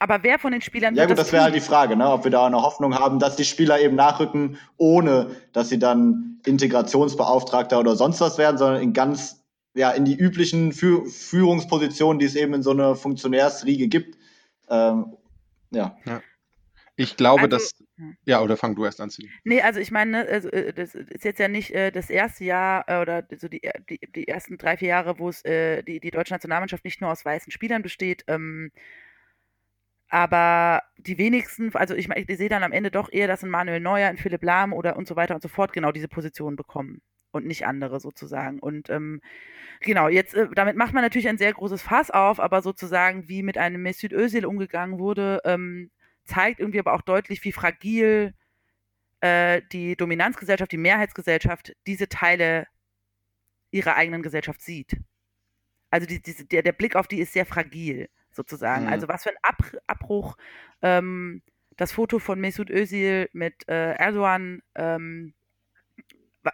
aber wer von den Spielern Ja gut, das, das wäre halt die Frage, ne? ob wir da eine Hoffnung haben, dass die Spieler eben nachrücken, ohne dass sie dann Integrationsbeauftragter oder sonst was werden, sondern in ganz, ja, in die üblichen Fü Führungspositionen, die es eben in so einer Funktionärsriege gibt. Ähm, ja. ja. Ich glaube, also, dass. Ja, oder fang du erst an zu. Nee, also ich meine, also, äh, das ist jetzt ja nicht äh, das erste Jahr äh, oder so die, die, die, ersten drei, vier Jahre, wo es äh, die, die deutsche Nationalmannschaft nicht nur aus weißen Spielern besteht. Ähm, aber die wenigsten, also ich, ich sehe dann am Ende doch eher, dass ein Manuel Neuer, ein Philipp Lahm oder und so weiter und so fort genau diese Position bekommen und nicht andere sozusagen. Und ähm, genau, jetzt, äh, damit macht man natürlich ein sehr großes Fass auf, aber sozusagen, wie mit einem Mesut Özil umgegangen wurde, ähm, zeigt irgendwie aber auch deutlich, wie fragil äh, die Dominanzgesellschaft, die Mehrheitsgesellschaft diese Teile ihrer eigenen Gesellschaft sieht. Also die, diese, der, der Blick auf die ist sehr fragil sozusagen. Mhm. Also was für ein Ab Abbruch ähm, das Foto von Mesut Özil mit äh, Erdogan, ähm,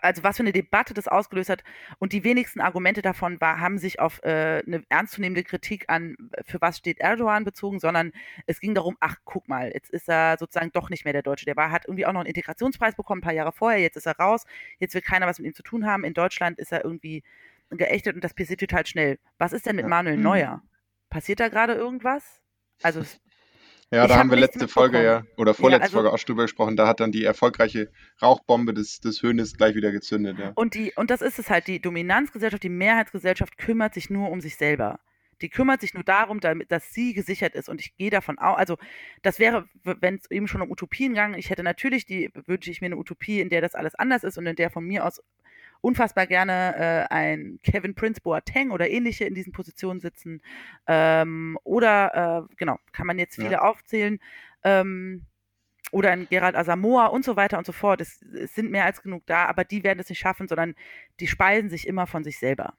also was für eine Debatte das ausgelöst hat. Und die wenigsten Argumente davon war, haben sich auf äh, eine ernstzunehmende Kritik an, für was steht Erdogan bezogen, sondern es ging darum, ach, guck mal, jetzt ist er sozusagen doch nicht mehr der Deutsche. Der war, hat irgendwie auch noch einen Integrationspreis bekommen, ein paar Jahre vorher, jetzt ist er raus, jetzt will keiner was mit ihm zu tun haben. In Deutschland ist er irgendwie geächtet und das passiert total schnell. Was ist denn mit Manuel mhm. Neuer? Passiert da gerade irgendwas? Also ja, da haben wir letzte Folge ja, oder vorletzte ja, also, Folge auch schon drüber gesprochen. Da hat dann die erfolgreiche Rauchbombe des, des Höhnes gleich wieder gezündet. Ja. Und, die, und das ist es halt, die Dominanzgesellschaft, die Mehrheitsgesellschaft kümmert sich nur um sich selber. Die kümmert sich nur darum, damit, dass sie gesichert ist. Und ich gehe davon aus, also das wäre, wenn es eben schon um Utopien ging, ich hätte natürlich die, wünsche ich mir eine Utopie, in der das alles anders ist und in der von mir aus unfassbar gerne äh, ein Kevin Prince Boateng oder ähnliche in diesen Positionen sitzen. Ähm, oder, äh, genau, kann man jetzt viele ja. aufzählen. Ähm, oder ein Gerald Asamoah und so weiter und so fort. Es, es, sind mehr als genug da, aber die werden es nicht schaffen, sondern die speisen sich immer von sich selber.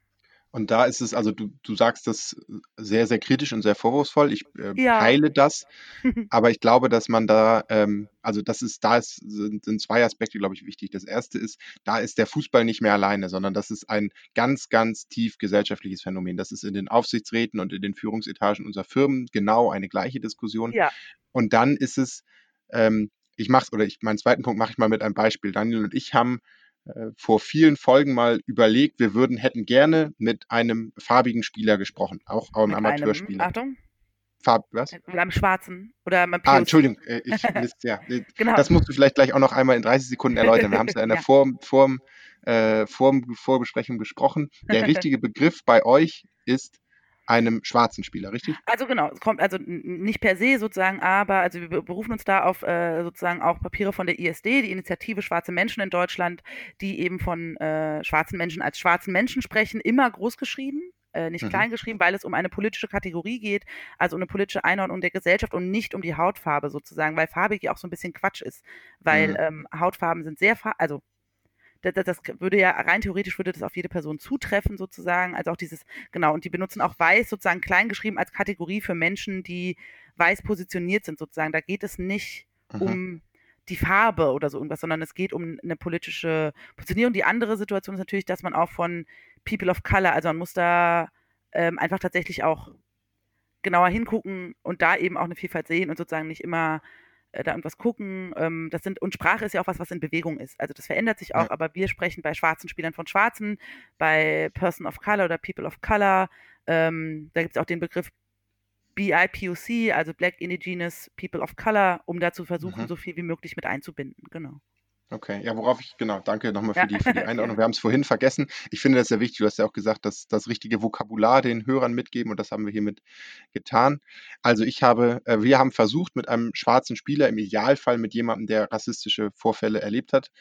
Und da ist es, also du, du sagst das sehr, sehr kritisch und sehr vorwurfsvoll. Ich äh, ja. teile das, aber ich glaube, dass man da, ähm, also das ist, da ist, sind, sind zwei Aspekte, glaube ich, wichtig. Das erste ist, da ist der Fußball nicht mehr alleine, sondern das ist ein ganz, ganz tief gesellschaftliches Phänomen. Das ist in den Aufsichtsräten und in den Führungsetagen unserer Firmen genau eine gleiche Diskussion. Ja. Und dann ist es, ähm, ich mache oder ich, meinen zweiten Punkt mache ich mal mit einem Beispiel. Daniel und ich haben vor vielen Folgen mal überlegt, wir würden, hätten gerne mit einem farbigen Spieler gesprochen, auch einem Amateurspieler. Einem, Achtung. Farb, was? Mit einem schwarzen oder einem Ah, Entschuldigung, äh, ich, Mist, ja. genau. Das musst du vielleicht gleich auch noch einmal in 30 Sekunden erläutern. Wir haben es ja in der ja. Form, Form, äh, Form, Vorbesprechung besprochen. Der richtige Begriff bei euch ist einem schwarzen Spieler, richtig? Also genau, es kommt also nicht per se sozusagen, aber also wir berufen uns da auf äh, sozusagen auch Papiere von der ISD, die Initiative Schwarze Menschen in Deutschland, die eben von äh, schwarzen Menschen als schwarzen Menschen sprechen, immer groß geschrieben. Äh, nicht mhm. klein geschrieben, weil es um eine politische Kategorie geht, also um eine politische Einordnung der Gesellschaft und nicht um die Hautfarbe sozusagen, weil Farbe ja auch so ein bisschen Quatsch ist, weil mhm. ähm, Hautfarben sind sehr, also das, das, würde ja rein theoretisch würde das auf jede Person zutreffen sozusagen. Also auch dieses, genau, und die benutzen auch weiß sozusagen kleingeschrieben als Kategorie für Menschen, die weiß positioniert sind sozusagen. Da geht es nicht mhm. um die Farbe oder so irgendwas, sondern es geht um eine politische Positionierung. Die andere Situation ist natürlich, dass man auch von People of Color, also man muss da ähm, einfach tatsächlich auch genauer hingucken und da eben auch eine Vielfalt sehen und sozusagen nicht immer da irgendwas gucken. Ähm, das sind, und Sprache ist ja auch was, was in Bewegung ist. Also das verändert sich auch, ja. aber wir sprechen bei schwarzen Spielern von Schwarzen, bei Person of Color oder People of Color. Ähm, da gibt es auch den Begriff BIPOC, also Black Indigenous People of Color, um da zu versuchen, mhm. so viel wie möglich mit einzubinden. Genau. Okay, ja, worauf ich, genau, danke nochmal für, ja. die, für die Einordnung. Wir haben es vorhin vergessen. Ich finde das sehr wichtig. Du hast ja auch gesagt, dass das richtige Vokabular den Hörern mitgeben und das haben wir hiermit getan. Also ich habe, äh, wir haben versucht, mit einem schwarzen Spieler, im Idealfall mit jemandem, der rassistische Vorfälle erlebt hat,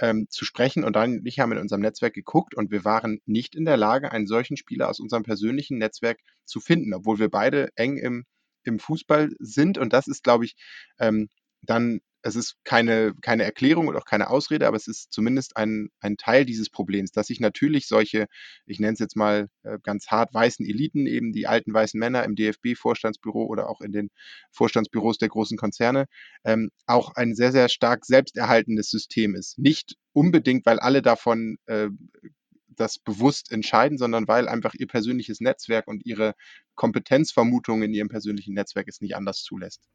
ähm, zu sprechen. Und dann ich haben in unserem Netzwerk geguckt und wir waren nicht in der Lage, einen solchen Spieler aus unserem persönlichen Netzwerk zu finden, obwohl wir beide eng im, im Fußball sind. Und das ist, glaube ich, ähm, dann es ist keine, keine Erklärung und auch keine Ausrede, aber es ist zumindest ein, ein Teil dieses Problems, dass sich natürlich solche, ich nenne es jetzt mal äh, ganz hart, weißen Eliten, eben die alten weißen Männer im DFB-Vorstandsbüro oder auch in den Vorstandsbüros der großen Konzerne, ähm, auch ein sehr, sehr stark selbsterhaltendes System ist. Nicht unbedingt, weil alle davon äh, das bewusst entscheiden, sondern weil einfach ihr persönliches Netzwerk und ihre Kompetenzvermutung in ihrem persönlichen Netzwerk es nicht anders zulässt.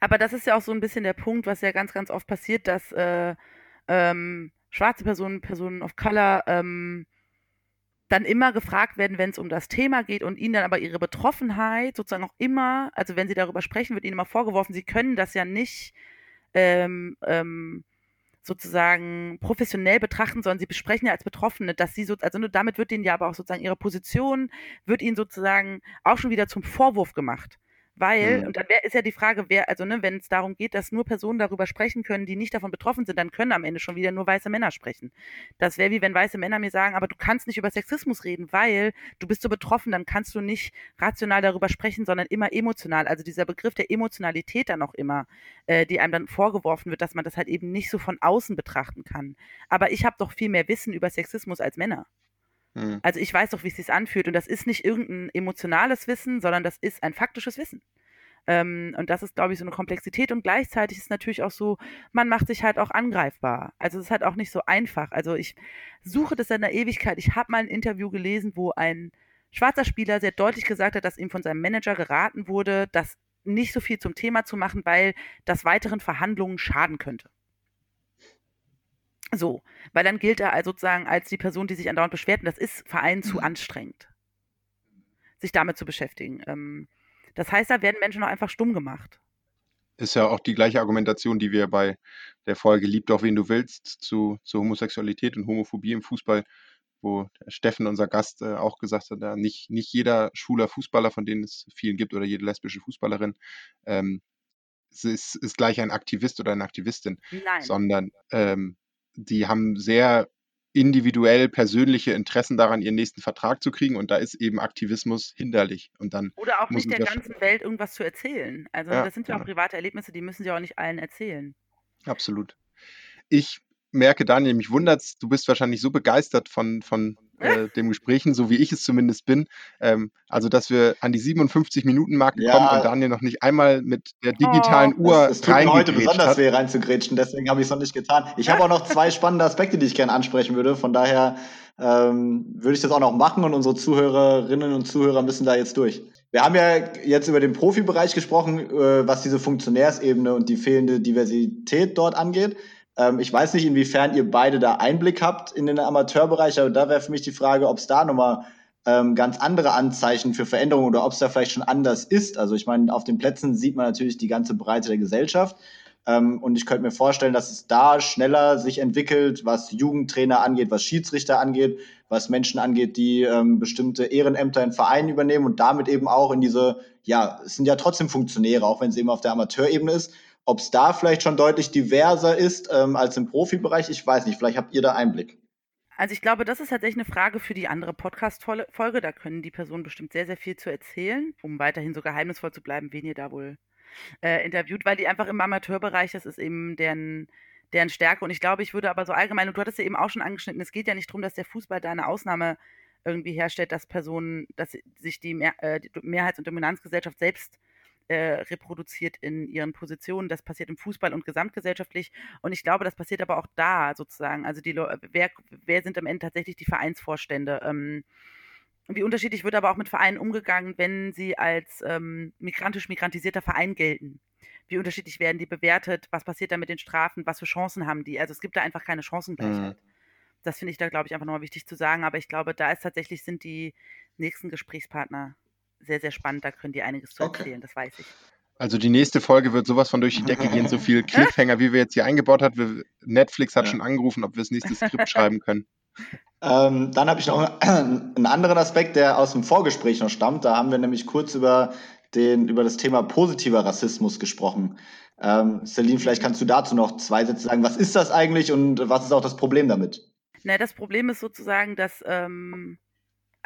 Aber das ist ja auch so ein bisschen der Punkt, was ja ganz, ganz oft passiert, dass äh, ähm, schwarze Personen, Personen of Color ähm, dann immer gefragt werden, wenn es um das Thema geht und ihnen dann aber ihre Betroffenheit sozusagen auch immer, also wenn sie darüber sprechen, wird ihnen immer vorgeworfen, sie können das ja nicht ähm, ähm, sozusagen professionell betrachten, sondern sie besprechen ja als Betroffene, dass sie so, also damit wird ihnen ja aber auch sozusagen ihre Position, wird ihnen sozusagen auch schon wieder zum Vorwurf gemacht. Weil, mhm. und dann ist ja die Frage, wer, also ne, wenn es darum geht, dass nur Personen darüber sprechen können, die nicht davon betroffen sind, dann können am Ende schon wieder nur weiße Männer sprechen. Das wäre wie wenn weiße Männer mir sagen, aber du kannst nicht über Sexismus reden, weil du bist so betroffen, dann kannst du nicht rational darüber sprechen, sondern immer emotional. Also dieser Begriff der Emotionalität dann auch immer, äh, die einem dann vorgeworfen wird, dass man das halt eben nicht so von außen betrachten kann. Aber ich habe doch viel mehr Wissen über Sexismus als Männer. Mhm. Also ich weiß doch, wie es sich anfühlt. Und das ist nicht irgendein emotionales Wissen, sondern das ist ein faktisches Wissen. Ähm, und das ist, glaube ich, so eine Komplexität. Und gleichzeitig ist es natürlich auch so, man macht sich halt auch angreifbar. Also es ist halt auch nicht so einfach. Also ich suche das in der Ewigkeit. Ich habe mal ein Interview gelesen, wo ein schwarzer Spieler sehr deutlich gesagt hat, dass ihm von seinem Manager geraten wurde, das nicht so viel zum Thema zu machen, weil das weiteren Verhandlungen schaden könnte. So, weil dann gilt er also sozusagen als die Person, die sich andauernd beschwert, und das ist Verein zu mhm. anstrengend, sich damit zu beschäftigen. Ähm, das heißt, da werden Menschen auch einfach stumm gemacht. Ist ja auch die gleiche Argumentation, die wir bei der Folge Lieb doch, wen du willst, zu, zu Homosexualität und Homophobie im Fußball, wo Steffen, unser Gast, äh, auch gesagt hat, ja, nicht, nicht jeder schwuler Fußballer, von denen es vielen gibt, oder jede lesbische Fußballerin, ähm, ist, ist gleich ein Aktivist oder eine Aktivistin, Nein. sondern ähm, die haben sehr individuell persönliche Interessen daran, ihren nächsten Vertrag zu kriegen und da ist eben Aktivismus hinderlich. Und dann Oder auch nicht der ganzen Welt irgendwas zu erzählen. Also ja, das sind ja, ja auch private Erlebnisse, die müssen sie auch nicht allen erzählen. Absolut. Ich merke, Daniel, mich wundert du bist wahrscheinlich so begeistert von, von äh, dem Gesprächen, so wie ich es zumindest bin. Ähm, also, dass wir an die 57 Minuten Marke ja. kommen und Daniel noch nicht einmal mit der digitalen oh, Uhr Es tut mir heute besonders hat. weh reinzugrätschen, deswegen habe ich es noch nicht getan. Ich habe auch noch zwei spannende Aspekte, die ich gerne ansprechen würde. Von daher ähm, würde ich das auch noch machen und unsere Zuhörerinnen und Zuhörer müssen da jetzt durch. Wir haben ja jetzt über den Profibereich gesprochen, äh, was diese Funktionärsebene und die fehlende Diversität dort angeht. Ähm, ich weiß nicht, inwiefern ihr beide da Einblick habt in den Amateurbereich, aber da wäre für mich die Frage, ob es da nochmal ähm, ganz andere Anzeichen für Veränderungen oder ob es da vielleicht schon anders ist. Also ich meine, auf den Plätzen sieht man natürlich die ganze Breite der Gesellschaft. Ähm, und ich könnte mir vorstellen, dass es da schneller sich entwickelt, was Jugendtrainer angeht, was Schiedsrichter angeht, was Menschen angeht, die ähm, bestimmte Ehrenämter in Vereinen übernehmen und damit eben auch in diese, ja, es sind ja trotzdem Funktionäre, auch wenn es eben auf der Amateurebene ist, ob es da vielleicht schon deutlich diverser ist ähm, als im Profibereich, ich weiß nicht. Vielleicht habt ihr da Einblick. Also ich glaube, das ist tatsächlich eine Frage für die andere Podcast-Folge. Da können die Personen bestimmt sehr, sehr viel zu erzählen, um weiterhin so geheimnisvoll zu bleiben, wen ihr da wohl äh, interviewt, weil die einfach im Amateurbereich, das ist eben deren, deren Stärke. Und ich glaube, ich würde aber so allgemein, und du hattest ja eben auch schon angeschnitten, es geht ja nicht darum, dass der Fußball da eine Ausnahme irgendwie herstellt, dass Personen, dass sich die, Mehr, äh, die Mehrheits- und Dominanzgesellschaft selbst äh, reproduziert in ihren Positionen. Das passiert im Fußball und gesamtgesellschaftlich. Und ich glaube, das passiert aber auch da sozusagen. Also die wer, wer sind am Ende tatsächlich die Vereinsvorstände? Ähm, wie unterschiedlich wird aber auch mit Vereinen umgegangen, wenn sie als ähm, migrantisch-migrantisierter Verein gelten? Wie unterschiedlich werden die bewertet? Was passiert da mit den Strafen? Was für Chancen haben die? Also es gibt da einfach keine Chancengleichheit. Mhm. Das finde ich da, glaube ich, einfach nochmal wichtig zu sagen. Aber ich glaube, da ist tatsächlich, sind die nächsten Gesprächspartner sehr, sehr spannend. Da können die einiges zu okay. erzählen, das weiß ich. Also die nächste Folge wird sowas von durch die Decke gehen, so viel Cliffhanger, wie wir jetzt hier eingebaut haben. Netflix hat ja. schon angerufen, ob wir das nächste Skript schreiben können. Ähm, dann habe ich noch einen anderen Aspekt, der aus dem Vorgespräch noch stammt. Da haben wir nämlich kurz über, den, über das Thema positiver Rassismus gesprochen. Ähm, Celine, vielleicht kannst du dazu noch zwei Sätze sagen. Was ist das eigentlich und was ist auch das Problem damit? Na, das Problem ist sozusagen, dass ähm,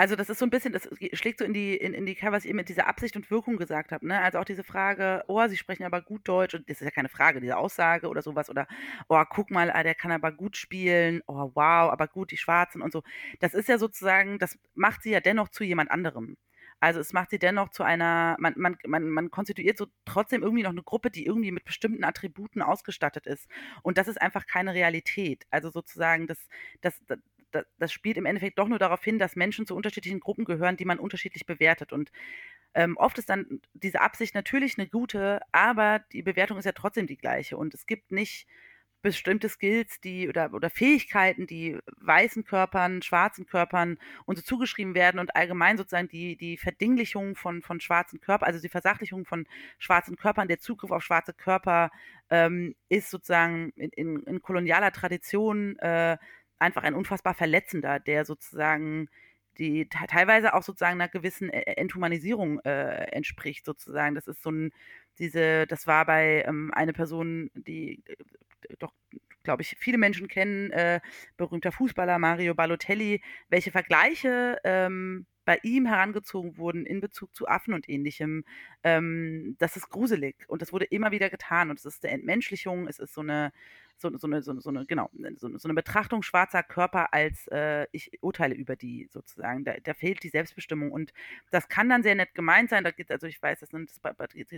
also das ist so ein bisschen, das schlägt so in die, in, in die Kerbe, was eben mit dieser Absicht und Wirkung gesagt habe. Ne? Also auch diese Frage, oh, sie sprechen aber gut Deutsch, und das ist ja keine Frage, diese Aussage oder sowas, oder oh, guck mal, ah, der kann aber gut spielen, oh, wow, aber gut, die Schwarzen und so. Das ist ja sozusagen, das macht sie ja dennoch zu jemand anderem. Also es macht sie dennoch zu einer, man, man, man, man konstituiert so trotzdem irgendwie noch eine Gruppe, die irgendwie mit bestimmten Attributen ausgestattet ist. Und das ist einfach keine Realität. Also sozusagen, das, das, das, spielt im Endeffekt doch nur darauf hin, dass Menschen zu unterschiedlichen Gruppen gehören, die man unterschiedlich bewertet. Und ähm, oft ist dann diese Absicht natürlich eine gute, aber die Bewertung ist ja trotzdem die gleiche. Und es gibt nicht bestimmte Skills, die oder, oder Fähigkeiten, die weißen Körpern, schwarzen Körpern und so zugeschrieben werden und allgemein sozusagen die, die Verdinglichung von, von schwarzen Körpern, also die Versachlichung von schwarzen Körpern, der Zugriff auf schwarze Körper ähm, ist sozusagen in, in, in kolonialer Tradition äh, einfach ein unfassbar verletzender, der sozusagen die teilweise auch sozusagen einer gewissen e-, Enthumanisierung äh, entspricht, sozusagen. Das ist so ein, diese, das war bei ähm, eine Person, die äh, doch, glaube ich, viele Menschen kennen, äh, berühmter Fußballer Mario Balotelli, welche Vergleiche ähm, bei ihm herangezogen wurden in Bezug zu Affen und ähnlichem, ähm, das ist gruselig und das wurde immer wieder getan und es ist eine Entmenschlichung, es ist so eine so, so, eine, so, so eine, genau, so, so, eine Betrachtung schwarzer Körper als äh, ich urteile über die sozusagen. Da, da, fehlt die Selbstbestimmung. Und das kann dann sehr nett gemeint sein. Da geht also ich weiß, das sind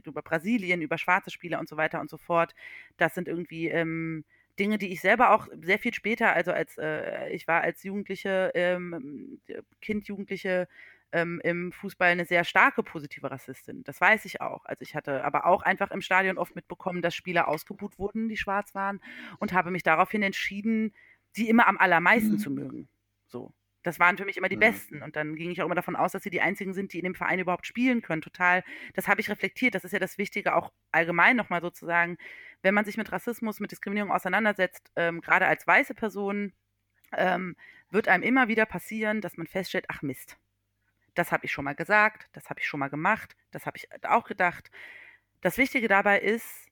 über Brasilien, über schwarze Spieler und so weiter und so fort. Das sind irgendwie ähm, Dinge, die ich selber auch sehr viel später, also als äh, ich war als Jugendliche, ähm, Kind, Jugendliche ähm, im Fußball eine sehr starke positive Rassistin. Das weiß ich auch. Also ich hatte aber auch einfach im Stadion oft mitbekommen, dass Spieler ausgebuht wurden, die schwarz waren, und habe mich daraufhin entschieden, sie immer am allermeisten mhm. zu mögen. So. Das waren für mich immer die mhm. Besten. Und dann ging ich auch immer davon aus, dass sie die einzigen sind, die in dem Verein überhaupt spielen können. Total. Das habe ich reflektiert. Das ist ja das Wichtige, auch allgemein nochmal sozusagen, wenn man sich mit Rassismus, mit Diskriminierung auseinandersetzt, ähm, gerade als weiße Person, ähm, wird einem immer wieder passieren, dass man feststellt, ach Mist, das habe ich schon mal gesagt, das habe ich schon mal gemacht, das habe ich auch gedacht. Das Wichtige dabei ist,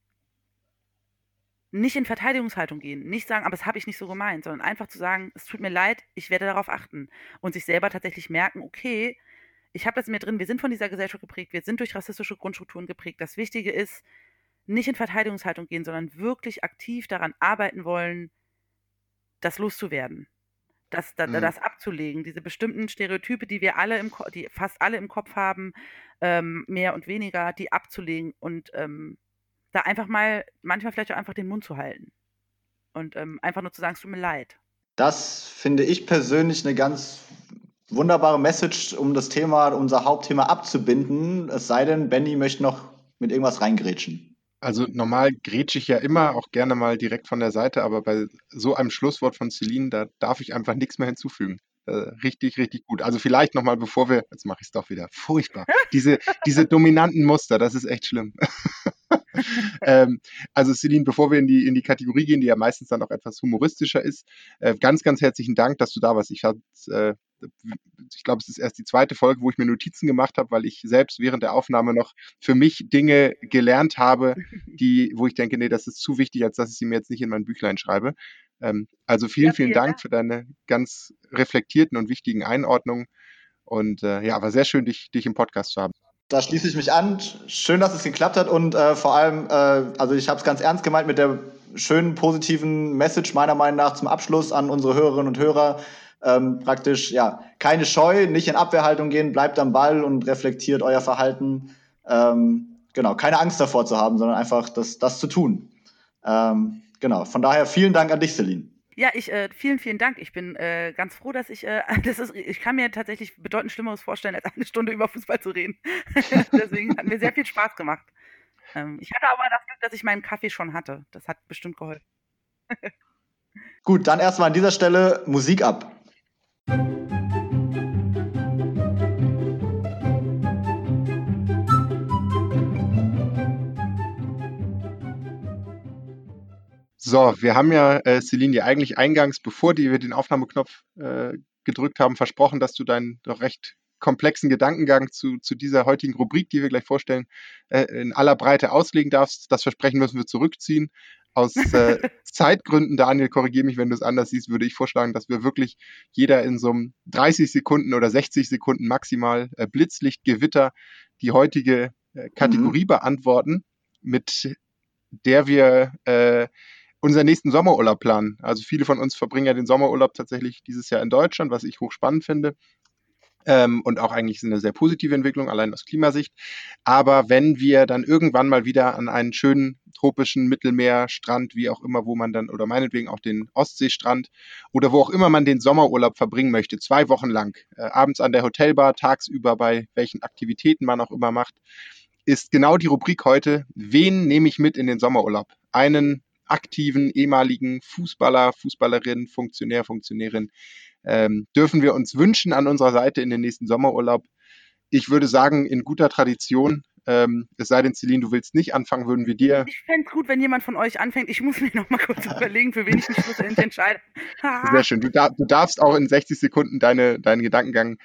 nicht in Verteidigungshaltung gehen, nicht sagen, aber das habe ich nicht so gemeint, sondern einfach zu sagen, es tut mir leid, ich werde darauf achten und sich selber tatsächlich merken, okay, ich habe das in mir drin, wir sind von dieser Gesellschaft geprägt, wir sind durch rassistische Grundstrukturen geprägt. Das Wichtige ist, nicht in Verteidigungshaltung gehen, sondern wirklich aktiv daran arbeiten wollen, das loszuwerden das, das, mhm. das abzulegen, diese bestimmten Stereotype, die wir alle im, die fast alle im Kopf haben, ähm, mehr und weniger, die abzulegen und ähm, da einfach mal, manchmal vielleicht auch einfach den Mund zu halten und ähm, einfach nur zu sagen, es tut mir leid. Das finde ich persönlich eine ganz wunderbare Message, um das Thema, unser Hauptthema abzubinden. Es sei denn, Benny möchte noch mit irgendwas reingrätschen. Also normal grätsche ich ja immer auch gerne mal direkt von der Seite, aber bei so einem Schlusswort von Celine, da darf ich einfach nichts mehr hinzufügen. Äh, richtig, richtig gut. Also vielleicht nochmal, bevor wir, jetzt mache ich es doch wieder, furchtbar. Diese, diese dominanten Muster, das ist echt schlimm. ähm, also Celine, bevor wir in die, in die Kategorie gehen, die ja meistens dann auch etwas humoristischer ist, äh, ganz, ganz herzlichen Dank, dass du da warst. Ich habe äh, ich glaube, es ist erst die zweite Folge, wo ich mir Notizen gemacht habe, weil ich selbst während der Aufnahme noch für mich Dinge gelernt habe, die, wo ich denke, nee, das ist zu wichtig, als dass ich sie mir jetzt nicht in mein Büchlein schreibe. Ähm, also vielen, ja, vielen, vielen Dank, Dank für deine ganz reflektierten und wichtigen Einordnungen. Und äh, ja, war sehr schön, dich, dich im Podcast zu haben. Da schließe ich mich an. Schön, dass es geklappt hat und äh, vor allem, äh, also ich habe es ganz ernst gemeint mit der schönen positiven Message meiner Meinung nach zum Abschluss an unsere Hörerinnen und Hörer ähm, praktisch ja keine Scheu, nicht in Abwehrhaltung gehen, bleibt am Ball und reflektiert euer Verhalten. Ähm, genau, keine Angst davor zu haben, sondern einfach das, das zu tun. Ähm, genau, von daher vielen Dank an dich, Celine. Ja, ich äh, vielen, vielen Dank. Ich bin äh, ganz froh, dass ich äh, das ist. Ich kann mir tatsächlich bedeutend Schlimmeres vorstellen, als eine Stunde über Fußball zu reden. Deswegen hat mir sehr viel Spaß gemacht. Ähm, ich hatte aber das Glück, dass ich meinen Kaffee schon hatte. Das hat bestimmt geholfen. Gut, dann erstmal an dieser Stelle Musik ab. So, wir haben ja, äh, Celine, dir eigentlich eingangs, bevor die, wir den Aufnahmeknopf äh, gedrückt haben, versprochen, dass du dein doch recht komplexen Gedankengang zu, zu dieser heutigen Rubrik, die wir gleich vorstellen, äh, in aller Breite auslegen darfst. Das Versprechen müssen wir zurückziehen. Aus äh, Zeitgründen, Daniel, korrigiere mich, wenn du es anders siehst, würde ich vorschlagen, dass wir wirklich jeder in so einem 30 Sekunden oder 60 Sekunden maximal äh, Blitzlichtgewitter die heutige äh, Kategorie mhm. beantworten, mit der wir äh, unseren nächsten Sommerurlaub planen. Also viele von uns verbringen ja den Sommerurlaub tatsächlich dieses Jahr in Deutschland, was ich hochspannend finde. Ähm, und auch eigentlich eine sehr positive Entwicklung, allein aus Klimasicht. Aber wenn wir dann irgendwann mal wieder an einen schönen tropischen Mittelmeerstrand, wie auch immer, wo man dann, oder meinetwegen auch den Ostseestrand oder wo auch immer man den Sommerurlaub verbringen möchte, zwei Wochen lang, äh, abends an der Hotelbar, tagsüber bei welchen Aktivitäten man auch immer macht, ist genau die Rubrik heute, wen nehme ich mit in den Sommerurlaub? Einen aktiven ehemaligen Fußballer, Fußballerin, Funktionär, Funktionärin ähm, dürfen wir uns wünschen an unserer Seite in den nächsten Sommerurlaub. Ich würde sagen, in guter Tradition, ähm, es sei denn, Celine, du willst nicht anfangen, würden wir dir. Ich fände es gut, wenn jemand von euch anfängt. Ich muss mir noch mal kurz überlegen, für wen ich mich schlussendlich entscheide. Sehr schön. Du, dar du, darfst auch in 60 Sekunden deine, deinen Gedankengang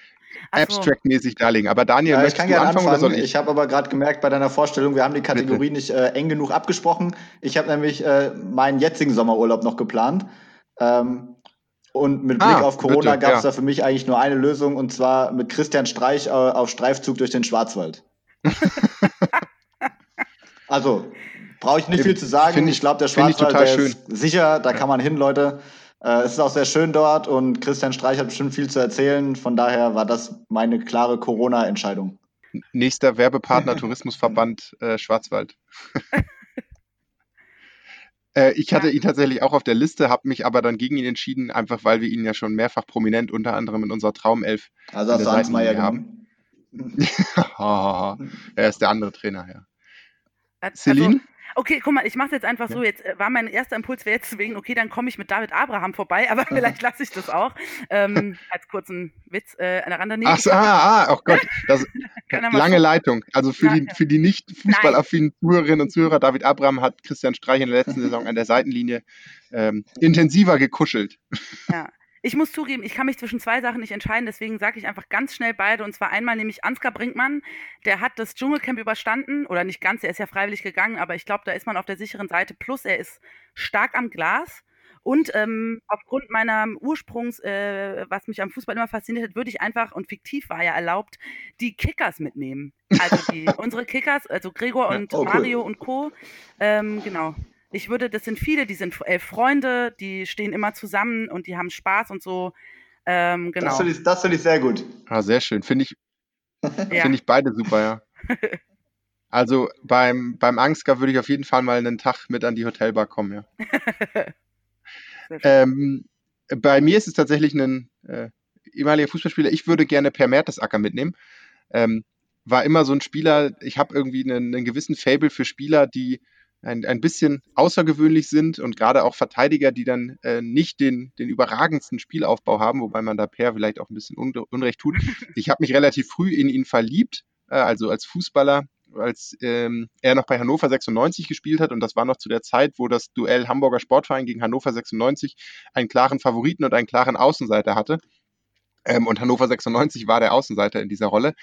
abstract-mäßig darlegen. Aber Daniel, ja, ich kann gerne anfangen. anfangen. ich? ich habe aber gerade gemerkt bei deiner Vorstellung, wir haben die Kategorie Bitte. nicht äh, eng genug abgesprochen. Ich habe nämlich äh, meinen jetzigen Sommerurlaub noch geplant. Ähm, und mit Blick ah, auf Corona gab es ja. da für mich eigentlich nur eine Lösung und zwar mit Christian Streich äh, auf Streifzug durch den Schwarzwald. also, brauche ich nicht viel zu sagen. Ich, ich glaube, der Schwarzwald der ist sicher, da kann man hin, Leute. Äh, es ist auch sehr schön dort und Christian Streich hat bestimmt viel zu erzählen. Von daher war das meine klare Corona-Entscheidung. Nächster Werbepartner Tourismusverband äh, Schwarzwald. äh, ich hatte ihn tatsächlich auch auf der Liste, habe mich aber dann gegen ihn entschieden, einfach weil wir ihn ja schon mehrfach prominent unter anderem in unserer Traumelf also hast du Hans Meier haben. er ist der andere Trainer, ja. Also, Celine? Okay, guck mal, ich mache jetzt einfach ja. so. Jetzt äh, war mein erster Impuls wäre jetzt wegen, okay, dann komme ich mit David Abraham vorbei, aber vielleicht lasse ich das auch. Ähm, als kurzen Witz äh, an der Rande. Ach so, ah, ah, oh Gott, das, lange Leitung. Also für die, für die nicht fußballaffinen Zuhörerinnen und Zuhörer, David Abraham hat Christian Streich in der letzten Saison an der Seitenlinie ähm, intensiver gekuschelt. Ja. Ich muss zugeben, ich kann mich zwischen zwei Sachen nicht entscheiden, deswegen sage ich einfach ganz schnell beide. Und zwar einmal nämlich Ansgar Brinkmann, der hat das Dschungelcamp überstanden, oder nicht ganz, er ist ja freiwillig gegangen, aber ich glaube, da ist man auf der sicheren Seite. Plus, er ist stark am Glas. Und ähm, aufgrund meiner Ursprungs, äh, was mich am Fußball immer fasziniert hat, würde ich einfach, und fiktiv war ja erlaubt, die Kickers mitnehmen. Also die, unsere Kickers, also Gregor und oh, Mario cool. und Co. Ähm, genau ich würde, das sind viele, die sind elf Freunde, die stehen immer zusammen und die haben Spaß und so. Ähm, genau. Das finde ich, find ich sehr gut. Ah, sehr schön. Finde ich, ja. Find ich beide super, ja. Also beim, beim Angstgar würde ich auf jeden Fall mal einen Tag mit an die Hotelbar kommen, ja. ähm, bei mir ist es tatsächlich ein äh, ehemaliger Fußballspieler. Ich würde gerne Per Mertesacker mitnehmen. Ähm, war immer so ein Spieler, ich habe irgendwie einen, einen gewissen Fable für Spieler, die ein, ein bisschen außergewöhnlich sind und gerade auch Verteidiger, die dann äh, nicht den, den überragendsten Spielaufbau haben, wobei man da Per vielleicht auch ein bisschen un Unrecht tut. Ich habe mich relativ früh in ihn verliebt, äh, also als Fußballer, als ähm, er noch bei Hannover 96 gespielt hat und das war noch zu der Zeit, wo das Duell Hamburger Sportverein gegen Hannover 96 einen klaren Favoriten und einen klaren Außenseiter hatte. Ähm, und Hannover 96 war der Außenseiter in dieser Rolle.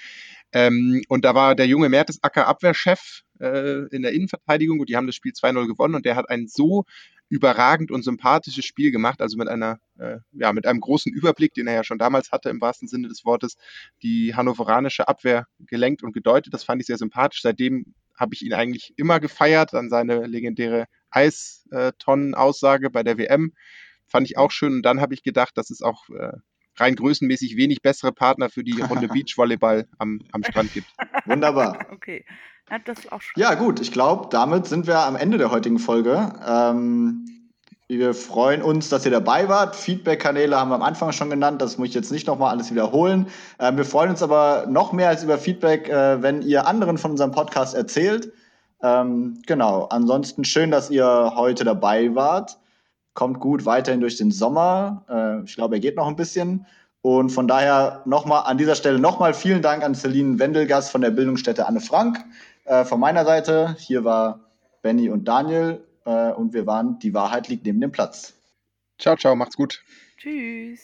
Ähm, und da war der junge Mertesacker Abwehrchef äh, in der Innenverteidigung und die haben das Spiel 2-0 gewonnen und der hat ein so überragend und sympathisches Spiel gemacht, also mit einer, äh, ja, mit einem großen Überblick, den er ja schon damals hatte, im wahrsten Sinne des Wortes, die hannoveranische Abwehr gelenkt und gedeutet. Das fand ich sehr sympathisch. Seitdem habe ich ihn eigentlich immer gefeiert, an seine legendäre Eistonnen-Aussage bei der WM. Fand ich auch schön. Und dann habe ich gedacht, dass es auch äh, rein größenmäßig wenig bessere Partner für die Runde Beachvolleyball am, am Strand gibt. Wunderbar. Okay. Ja, das auch schon. ja gut, ich glaube, damit sind wir am Ende der heutigen Folge. Ähm, wir freuen uns, dass ihr dabei wart. Feedback-Kanäle haben wir am Anfang schon genannt. Das muss ich jetzt nicht nochmal alles wiederholen. Ähm, wir freuen uns aber noch mehr als über Feedback, äh, wenn ihr anderen von unserem Podcast erzählt. Ähm, genau. Ansonsten schön, dass ihr heute dabei wart kommt gut weiterhin durch den Sommer. Äh, ich glaube, er geht noch ein bisschen. Und von daher nochmal an dieser Stelle nochmal vielen Dank an Celine Wendelgast von der Bildungsstätte Anne Frank. Äh, von meiner Seite, hier war Benny und Daniel äh, und wir waren Die Wahrheit liegt neben dem Platz. Ciao, ciao, macht's gut. Tschüss.